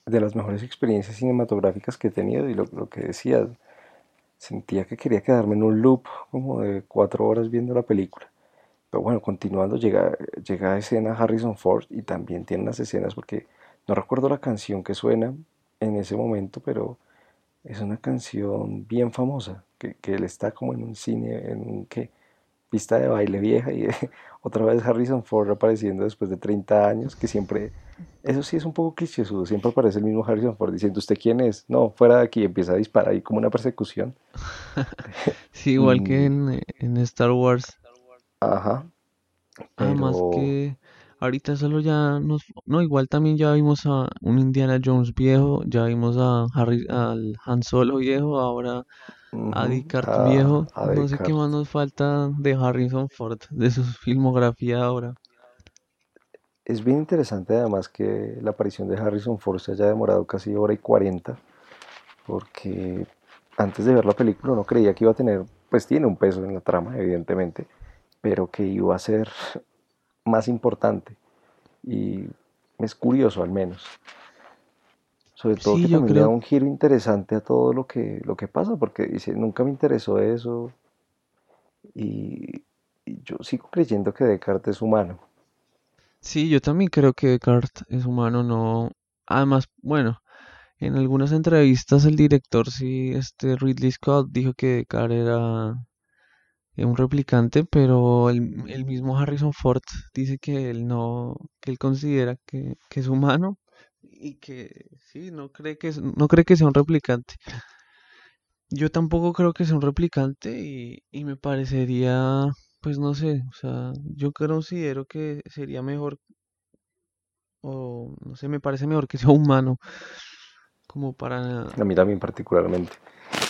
Speaker 1: De las mejores experiencias cinematográficas que he tenido y lo, lo que decías, sentía que quería quedarme en un loop como de cuatro horas viendo la película. Pero bueno, continuando, llega, llega a escena Harrison Ford y también tiene unas escenas porque no recuerdo la canción que suena en ese momento, pero es una canción bien famosa, que, que él está como en un cine, en un ¿qué? pista de baile vieja y otra vez Harrison Ford apareciendo después de 30 años, que siempre, eso sí es un poco clichésudo, siempre aparece el mismo Harrison Ford diciendo, ¿usted quién es? No, fuera de aquí, empieza a disparar y como una persecución.
Speaker 2: Sí, igual que
Speaker 1: Y,
Speaker 2: en, en Star Wars.
Speaker 1: ajá,
Speaker 2: Además
Speaker 1: pero
Speaker 2: que ahorita solo ya nos... No, igual también ya vimos a un Indiana Jones viejo, ya vimos a Harry, al Han Solo viejo, ahora a
Speaker 1: a,
Speaker 2: viejo.
Speaker 1: a
Speaker 2: No sé qué más
Speaker 1: Descartes.
Speaker 2: nos falta de Harrison Ford, de su filmografía ahora.
Speaker 1: Es bien interesante además que la aparición de Harrison Ford se haya demorado casi hora y 40, porque antes de ver la película uno creía que iba a tener, pues tiene un peso en la trama, evidentemente, pero que iba a ser más importante. Y es curioso al menos. Sobre todo que también le da un giro interesante a todo lo que, lo que pasa, porque dice, nunca me interesó eso. Y, yo sigo creyendo que Descartes es humano.
Speaker 2: Sí, yo también creo que Descartes es humano, no. Además, bueno, en algunas entrevistas el director, sí, este Ridley Scott dijo que Descartes era un replicante, pero el, mismo Harrison Ford dice que él no, que él considera que, es humano y que sí, no cree que, no cree que sea un replicante. Yo tampoco creo que sea un replicante y, y me parecería, pues no sé, o sea, yo considero que sería mejor, o no sé, me parece mejor que sea humano, como para...
Speaker 1: A mí también particularmente.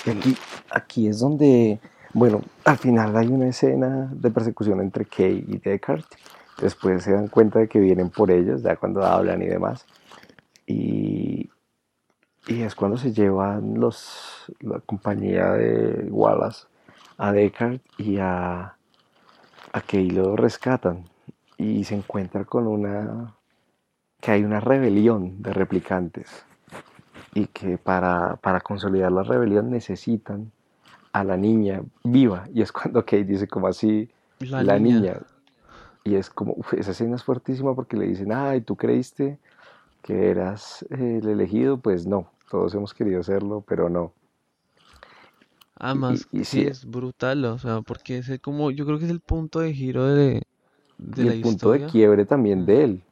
Speaker 1: Aquí, aquí es donde bueno, al final hay una escena de persecución entre Kay y Deckard. Después se dan cuenta de que vienen por ellos, ya cuando hablan y demás. Y, y es cuando se llevan los, la compañía de Wallace a Deckard y a, Kay lo rescatan. Y se encuentra con una. que hay una rebelión de replicantes. Y que para consolidar la rebelión necesitan a la niña viva. Y es cuando Kate dice como así, la, niña. Y es como, esa escena es fuertísima porque le dicen, ay, ¿tú creíste que eras el elegido? Pues no, todos hemos querido serlo, pero no.
Speaker 2: Además, y, sí, es brutal, o sea, porque es como, yo creo que es el punto de giro de,
Speaker 1: de el punto de quiebre también de él.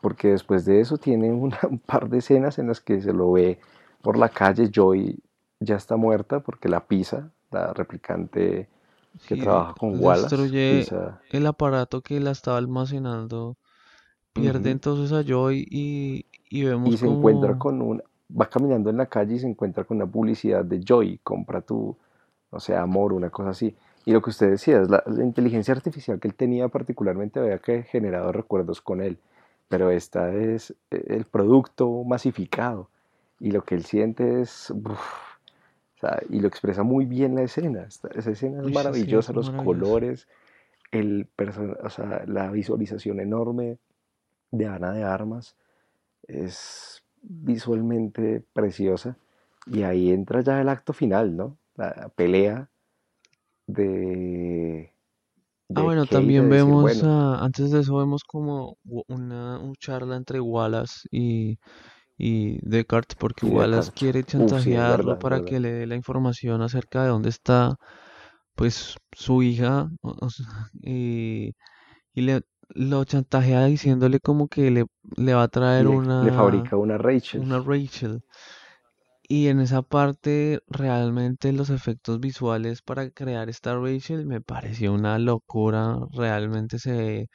Speaker 1: Porque después de eso tiene un par de escenas en las que se lo ve por la calle Joy ya está muerta porque la pisa, la replicante que trabaja con Wallace.
Speaker 2: Destruye el aparato que la estaba almacenando. Pierde entonces a Joy y, y vemos
Speaker 1: Y se encuentra con un... Va caminando en la calle y se encuentra con una publicidad de Joy, compra tu, no sé, amor, una cosa así. Y lo que usted decía, es la, inteligencia artificial que él tenía particularmente había que generado recuerdos con él. Pero esta es el producto masificado. Y lo que él siente es y lo expresa muy bien la escena. esa escena es maravillosa, los colores, el o sea, la visualización enorme de Ana de Armas es visualmente preciosa. Y ahí entra ya el acto final, ¿no? La pelea de...
Speaker 2: ah, bueno, también vemos, antes de eso vemos como una, una charla entre Wallace y, y Descartes porque Wallace quiere chantajearlo para que le dé la información acerca de dónde está pues su hija y, le lo chantajea diciéndole como que le, le va a traer una
Speaker 1: le fabrica una Rachel.
Speaker 2: una Rachel. Y en esa parte realmente los efectos visuales para crear esta Rachel me pareció una locura realmente se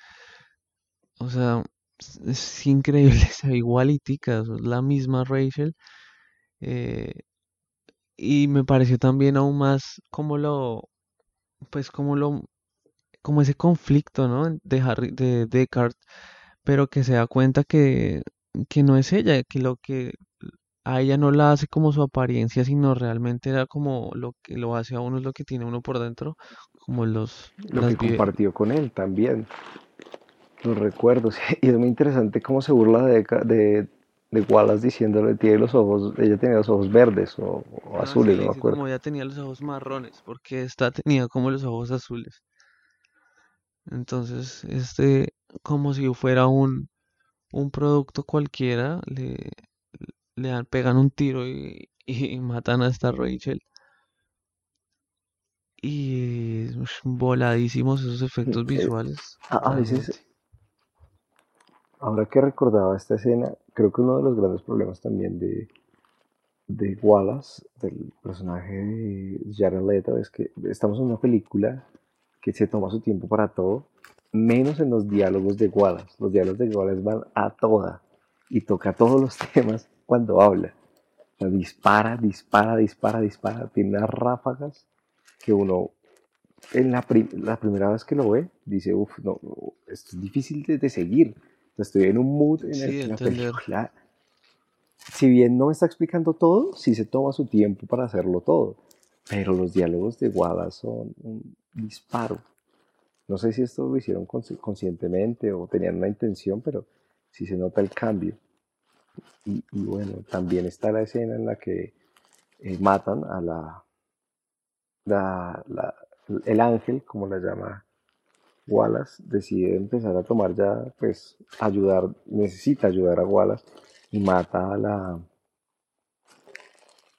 Speaker 2: o sea es increíble, se ve igualitica, es la misma Rachel. Eh, y me pareció también aún más como lo, pues como lo, como ese conflicto, ¿no? De Harry, de Descartes, pero que se da cuenta que, que no es ella, que lo que a ella no la hace como su apariencia, sino realmente era como lo que lo hace a uno es lo que tiene uno por dentro, como los...
Speaker 1: Lo que compartió con él también. Los recuerdos. Y es muy interesante cómo se burla de, de, de Wallace diciéndole tiene los ojos, ella tenía los ojos verdes o, ah, azules, no me acuerdo.
Speaker 2: Como ella tenía los ojos marrones, porque esta tenía como los ojos azules. Entonces, este, como si fuera un, un producto cualquiera, le, le dan, pegan un tiro y, y matan a esta Rachel. Y voladísimos esos efectos visuales.
Speaker 1: A, veces, Ahora que recordaba esta escena, creo que uno de los grandes problemas también de, de Wallace, del personaje de Jared Leto, es que estamos en una película que se toma su tiempo para todo, menos en los diálogos de Wallace. Los diálogos de Wallace van a toda y toca todos los temas cuando habla. dispara, dispara, dispara, dispara. Tiene unas ráfagas que uno, en la, la primera vez que lo ve, dice, uff, no, esto es difícil de seguir Estoy en un mood en el que la película, si bien no me está explicando todo, sí se toma su tiempo para hacerlo todo. Pero los diálogos de Wada son un disparo. No sé si esto lo hicieron conscientemente o tenían una intención, pero sí se nota el cambio. Y, bueno, también está la escena en la que eh, matan a la, la, el ángel, como la llama Wallace, decide empezar a tomar ya, pues, ayudar, necesita ayudar a Wallace y mata a la,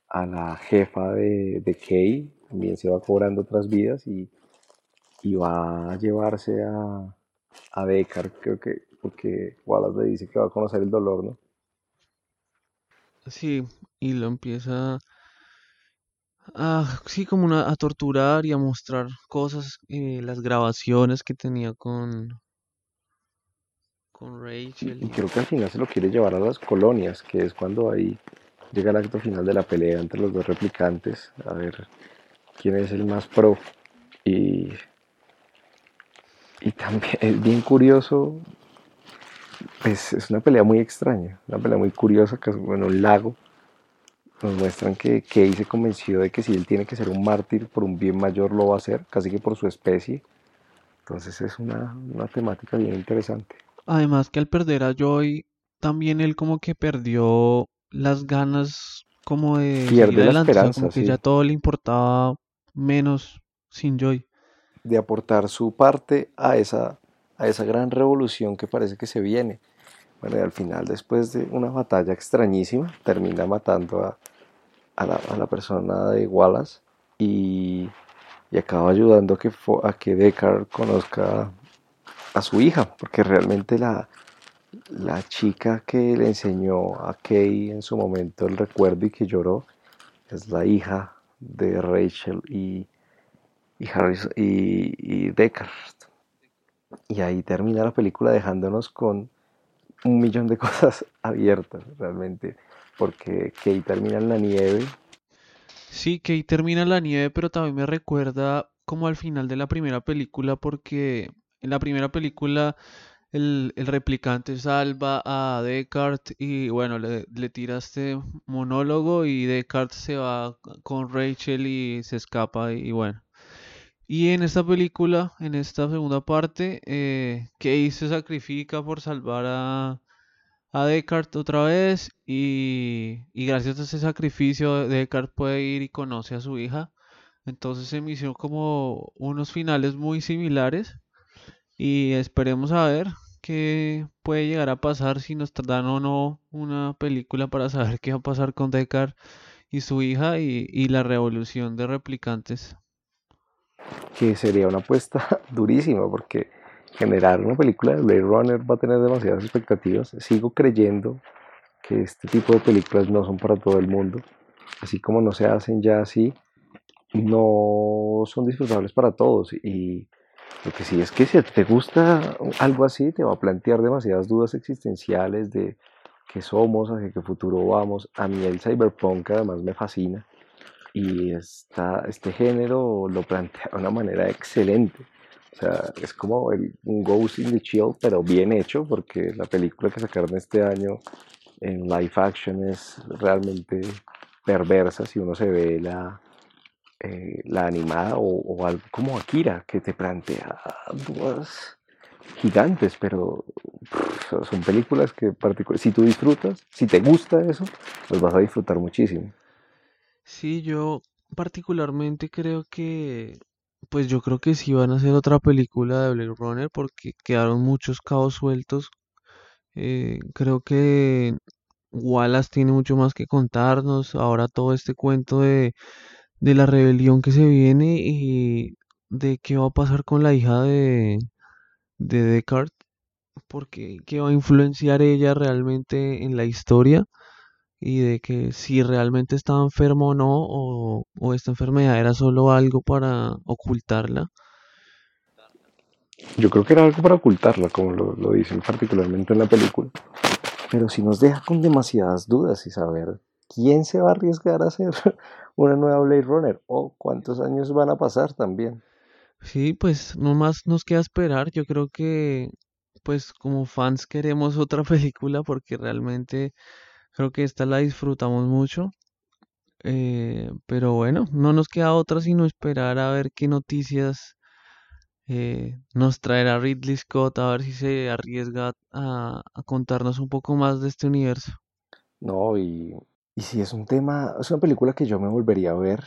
Speaker 1: a la jefa de, de Kay, también se va cobrando otras vidas y, va a llevarse a, a creo que, porque Wallace le dice que va a conocer el dolor, ¿no?
Speaker 2: Sí, y lo empieza a, sí, como una, a torturar y a mostrar cosas, eh, las grabaciones que tenía con, con Rachel.
Speaker 1: Y creo que al final se lo quiere llevar a las colonias, que es cuando ahí llega el acto final de la pelea entre los dos replicantes, a ver quién es el más pro. Y, y también es bien curioso, pues es una pelea muy extraña, una pelea muy curiosa, que es bueno, un lago. Nos muestran que Kay se convenció de que si él tiene que ser un mártir por un bien mayor, lo va a hacer, casi que por su especie. Entonces es una, una temática bien interesante.
Speaker 2: Además que al perder a Joy, también él como que perdió las ganas como de
Speaker 1: Pierde la esperanza,
Speaker 2: como que ya todo le importaba menos sin Joy.
Speaker 1: De aportar su parte a esa, a esa gran revolución que parece que se viene. Bueno, y al final, después de una batalla extrañísima, termina matando a, a, la, persona de Wallace y, y acaba ayudando a que, a que Deckard conozca a su hija, porque realmente la, la chica que le enseñó a Kay en su momento el recuerdo y que lloró es la hija de Rachel y, y, y, Deckard. Y ahí termina la película dejándonos con un millón de cosas abiertas realmente, porque Kay termina en la nieve.
Speaker 2: Sí, Kay termina en la nieve, pero también me recuerda como al final de la primera película, porque en la primera película el, replicante salva a Descartes y bueno, le, le tira este monólogo y Descartes se va con Rachel y se escapa y, bueno. Y en esta película, en esta segunda parte, eh, Kay se sacrifica por salvar a, a Descartes otra vez y, gracias a ese sacrificio Descartes puede ir y conoce a su hija. Entonces se me hicieron como unos finales muy similares y esperemos a ver qué puede llegar a pasar si nos dan o no una película para saber qué va a pasar con Deckard y su hija y, y la revolución de replicantes.
Speaker 1: Que sería una apuesta durísima porque generar una película de Blade Runner va a tener demasiadas expectativas. Sigo creyendo que este tipo de películas no son para todo el mundo. Así como no se hacen ya así, no son disfrutables para todos. Y lo que sí es que si te gusta algo así, te va a plantear demasiadas dudas existenciales de qué somos, hacia qué futuro vamos. A mí el cyberpunk además me fascina y esta, este género lo plantea de una manera excelente. O sea, es como el, un Ghost in the Chill, pero bien hecho, porque la película que sacaron este año en live action es realmente perversa si uno se ve la, eh, la animada o, algo como Akira, que te plantea dudas gigantes, pero son películas que si tú disfrutas, si te gusta eso, pues vas a disfrutar muchísimo.
Speaker 2: Sí, yo particularmente creo que, pues yo creo que sí van a hacer otra película de Blade Runner porque quedaron muchos cabos sueltos. Eh, creo que Wallace tiene mucho más que contarnos. Ahora todo este cuento de de la rebelión que se viene y de qué va a pasar con la hija de, de Descartes, porque qué va a influenciar ella realmente en la historia y de que si realmente estaba enfermo o no, o, esta enfermedad era solo algo para ocultarla.
Speaker 1: Yo creo que era algo para ocultarla, como lo, lo dicen particularmente en la película. Pero si nos deja con demasiadas dudas y saber quién se va a arriesgar a hacer una nueva Blade Runner o cuántos años van a pasar también.
Speaker 2: Sí, pues nomás nos queda esperar. Yo creo que, pues como fans queremos otra película porque realmente creo que esta la disfrutamos mucho. Eh, pero bueno, no nos queda otra sino esperar a ver qué noticias Eh, nos traerá Ridley Scott a ver si se arriesga a, a contarnos un poco más de este universo.
Speaker 1: No, y, y si es un tema, es una película que yo me volvería a ver,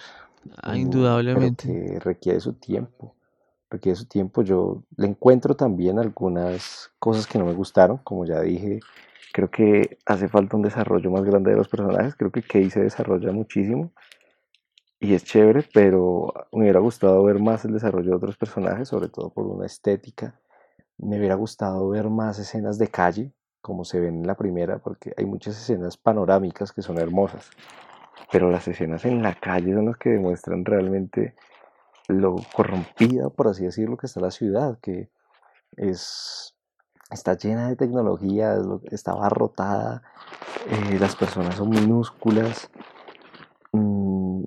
Speaker 2: Ah,
Speaker 1: mm, pero
Speaker 2: indudablemente.
Speaker 1: que requiere su tiempo. Requiere su tiempo. Yo le encuentro también algunas cosas que no me gustaron, como ya dije. Creo que hace falta un desarrollo más grande de los personajes. Creo que Kay se desarrolla muchísimo y es chévere, pero me hubiera gustado ver más el desarrollo de otros personajes, sobre todo por una estética. Me hubiera gustado ver más escenas de calle, como se ven en la primera, porque hay muchas escenas panorámicas que son hermosas, pero las escenas en la calle son las que demuestran realmente lo corrompida, por así decirlo, que está la ciudad, que es, está llena de tecnología, es lo- está abarrotada, eh, las personas son minúsculas, mm,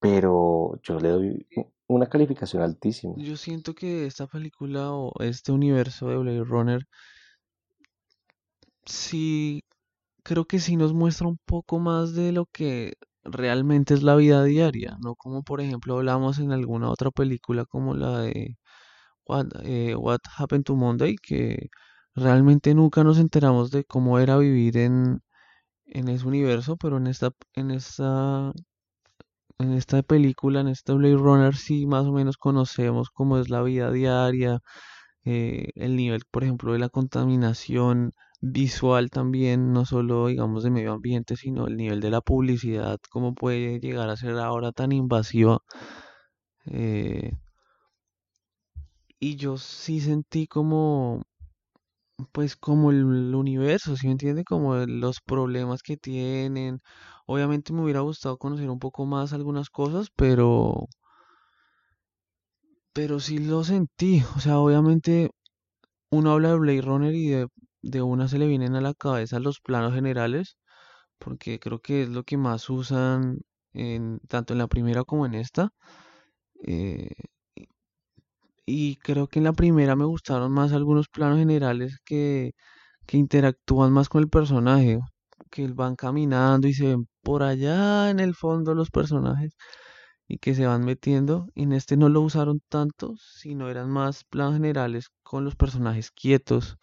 Speaker 1: pero yo le doy una calificación altísima.
Speaker 2: Yo siento que esta película o este universo de Blade Runner sí, creo que sí nos muestra un poco más de lo que realmente es la vida diaria, no como por ejemplo hablamos en alguna otra película como la de What, eh, What Happened to Monday, que realmente nunca nos enteramos de cómo era vivir en, en ese universo, pero en esta, en esta, en esta película, en esta Blade Runner, sí más o menos conocemos cómo es la vida diaria, eh, el nivel, por ejemplo, de la contaminación visual también, no solo digamos de medio ambiente, sino el nivel de la publicidad, cómo puede llegar a ser ahora tan invasiva. eh, y yo sí sentí como pues como el universo, ¿sí me entiende? Como los problemas que tienen. Obviamente me hubiera gustado conocer un poco más algunas cosas, pero, pero sí lo sentí. O sea, obviamente uno habla de Blade Runner y de, de una se le vienen a la cabeza los planos generales, porque creo que es lo que más usan tanto en la primera como en esta. eh, y creo que en la primera me gustaron más algunos planos generales que que interactúan más con el personaje, que van caminando y se ven por allá en el fondo los personajes y que se van metiendo. En este no lo usaron tanto, sino eran más planos generales con los personajes quietos,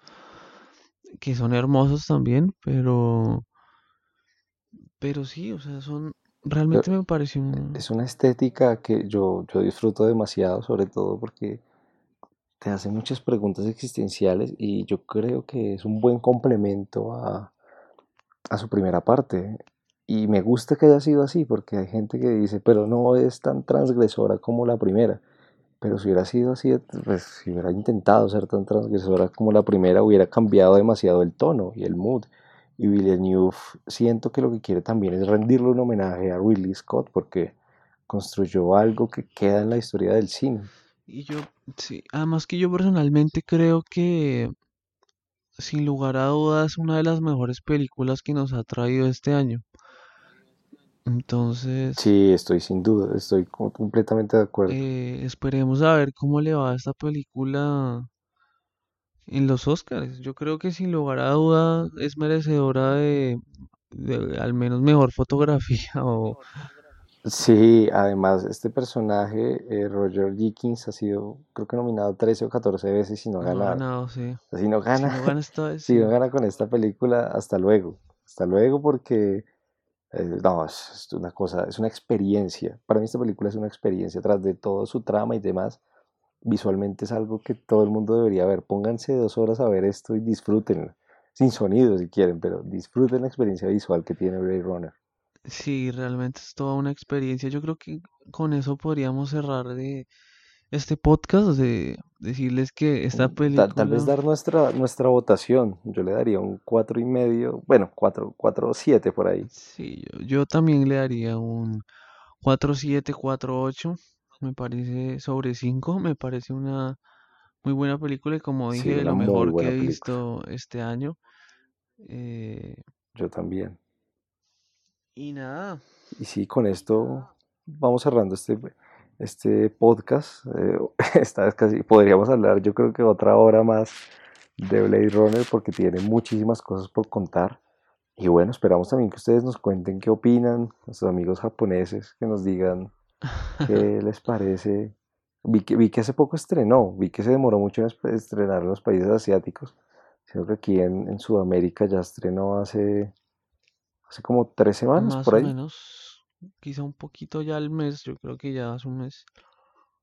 Speaker 2: que son hermosos también, pero, pero sí, o sea, son, realmente me pareció un-
Speaker 1: es una estética que yo, yo disfruto demasiado, sobre todo porque te hace muchas preguntas existenciales y yo creo que es un buen complemento a, a su primera parte. Y me gusta que haya sido así, porque hay gente que dice, pero no es tan transgresora como la primera. Pero si hubiera sido así, pues si hubiera intentado ser tan transgresora como la primera, hubiera cambiado demasiado el tono y el mood. Y Villeneuve siento que lo que quiere también es rendirle un homenaje a Ridley Scott, porque construyó algo que queda en la historia del cine.
Speaker 2: Y yo, sí, además que yo personalmente creo que, sin lugar a dudas, una de las mejores películas que nos ha traído este año. Entonces,
Speaker 1: Sí, estoy sin duda, estoy co- completamente de acuerdo.
Speaker 2: eh, esperemos a ver cómo le va a esta película en los Oscars. Yo creo que sin lugar a duda es merecedora de, de al menos mejor fotografía o
Speaker 1: Sí, además este personaje, eh, Roger Deakins, ha sido creo que nominado 13 o 14 veces y no ha
Speaker 2: no ha
Speaker 1: ganado.
Speaker 2: sí.
Speaker 1: Si no
Speaker 2: Si
Speaker 1: gana,
Speaker 2: no gana esta vez,
Speaker 1: si no gana con esta película, hasta luego. Hasta luego porque, eh, no, es, es una cosa, es una experiencia. Para mí esta película es una experiencia, tras de todo su trama y demás, visualmente es algo que todo el mundo debería ver. Pónganse dos horas a ver esto y disfrútenlo. Sin sonido si quieren, pero disfruten la experiencia visual que tiene Blade Runner.
Speaker 2: Sí, realmente es toda una experiencia. Yo creo que con eso podríamos cerrar de este podcast, de decirles que esta
Speaker 1: Tal, tal vez
Speaker 2: película,
Speaker 1: dar nuestra, nuestra votación. Yo le daría un cuatro y medio, bueno, cuatro, cuatro o siete por ahí.
Speaker 2: sí, yo, yo también le daría un cuatro siete cuatro ocho Me parece sobre cinco Me parece una muy buena película y como dije, lo mejor que he
Speaker 1: película.
Speaker 2: visto este año. Eh,
Speaker 1: Yo también.
Speaker 2: Y nada,
Speaker 1: Y sí, con esto vamos cerrando este, este podcast. Eh, esta vez casi podríamos hablar, yo creo que otra hora más de Blade Runner porque tiene muchísimas cosas por contar. Y bueno, esperamos también que ustedes nos cuenten qué opinan, nuestros amigos japoneses, que nos digan qué les parece Vi que, vi que hace poco estrenó, vi que se demoró mucho en estrenar en los países asiáticos. Creo que aquí en, en Sudamérica ya estrenó hace, hace como tres semanas
Speaker 2: Más
Speaker 1: por
Speaker 2: o
Speaker 1: ahí.
Speaker 2: menos, quizá un poquito ya al mes, yo creo que ya hace un mes.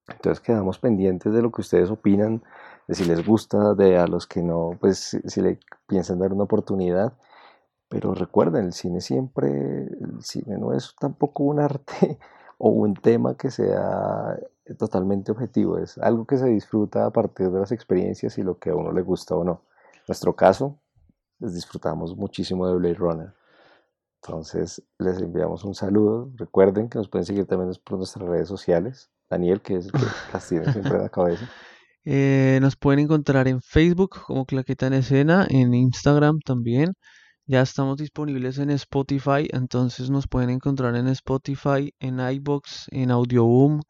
Speaker 1: Entonces quedamos pendientes de lo que ustedes opinan, de si les gusta, de a los que no, pues si, si le piensan dar una oportunidad. Pero recuerden, el cine siempre, el cine no es tampoco un arte o un tema que sea totalmente objetivo, es algo que se disfruta a partir de las experiencias y lo que a uno le gusta o no. En nuestro caso, les disfrutamos muchísimo de Blade Runner. Entonces, les enviamos un saludo. Recuerden que nos pueden seguir también por nuestras redes sociales. Daniel, que es el que las tiene siempre en la cabeza.
Speaker 2: Eh, nos pueden encontrar en Facebook como Claqueta en Escena, en Instagram también. Ya estamos disponibles en Spotify, entonces nos pueden encontrar en Spotify, en iBox, en Audioboom,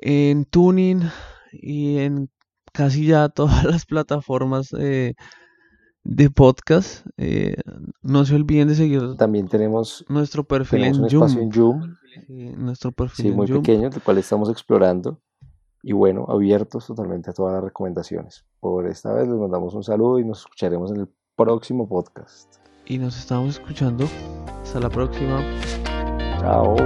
Speaker 2: en Tuning y en casi ya todas las plataformas eh, de podcast. Eh, no se olviden de seguir
Speaker 1: También tenemos,
Speaker 2: nuestro perfil
Speaker 1: tenemos un
Speaker 2: en
Speaker 1: espacio en Zoom,
Speaker 2: Sí, nuestro perfil
Speaker 1: sí,
Speaker 2: en
Speaker 1: muy pequeño, el cual estamos explorando. Y bueno, abiertos totalmente a todas las recomendaciones. Por esta vez les mandamos un saludo y nos escucharemos en el próximo podcast.
Speaker 2: Y nos estamos escuchando. Hasta la próxima.
Speaker 1: Chao.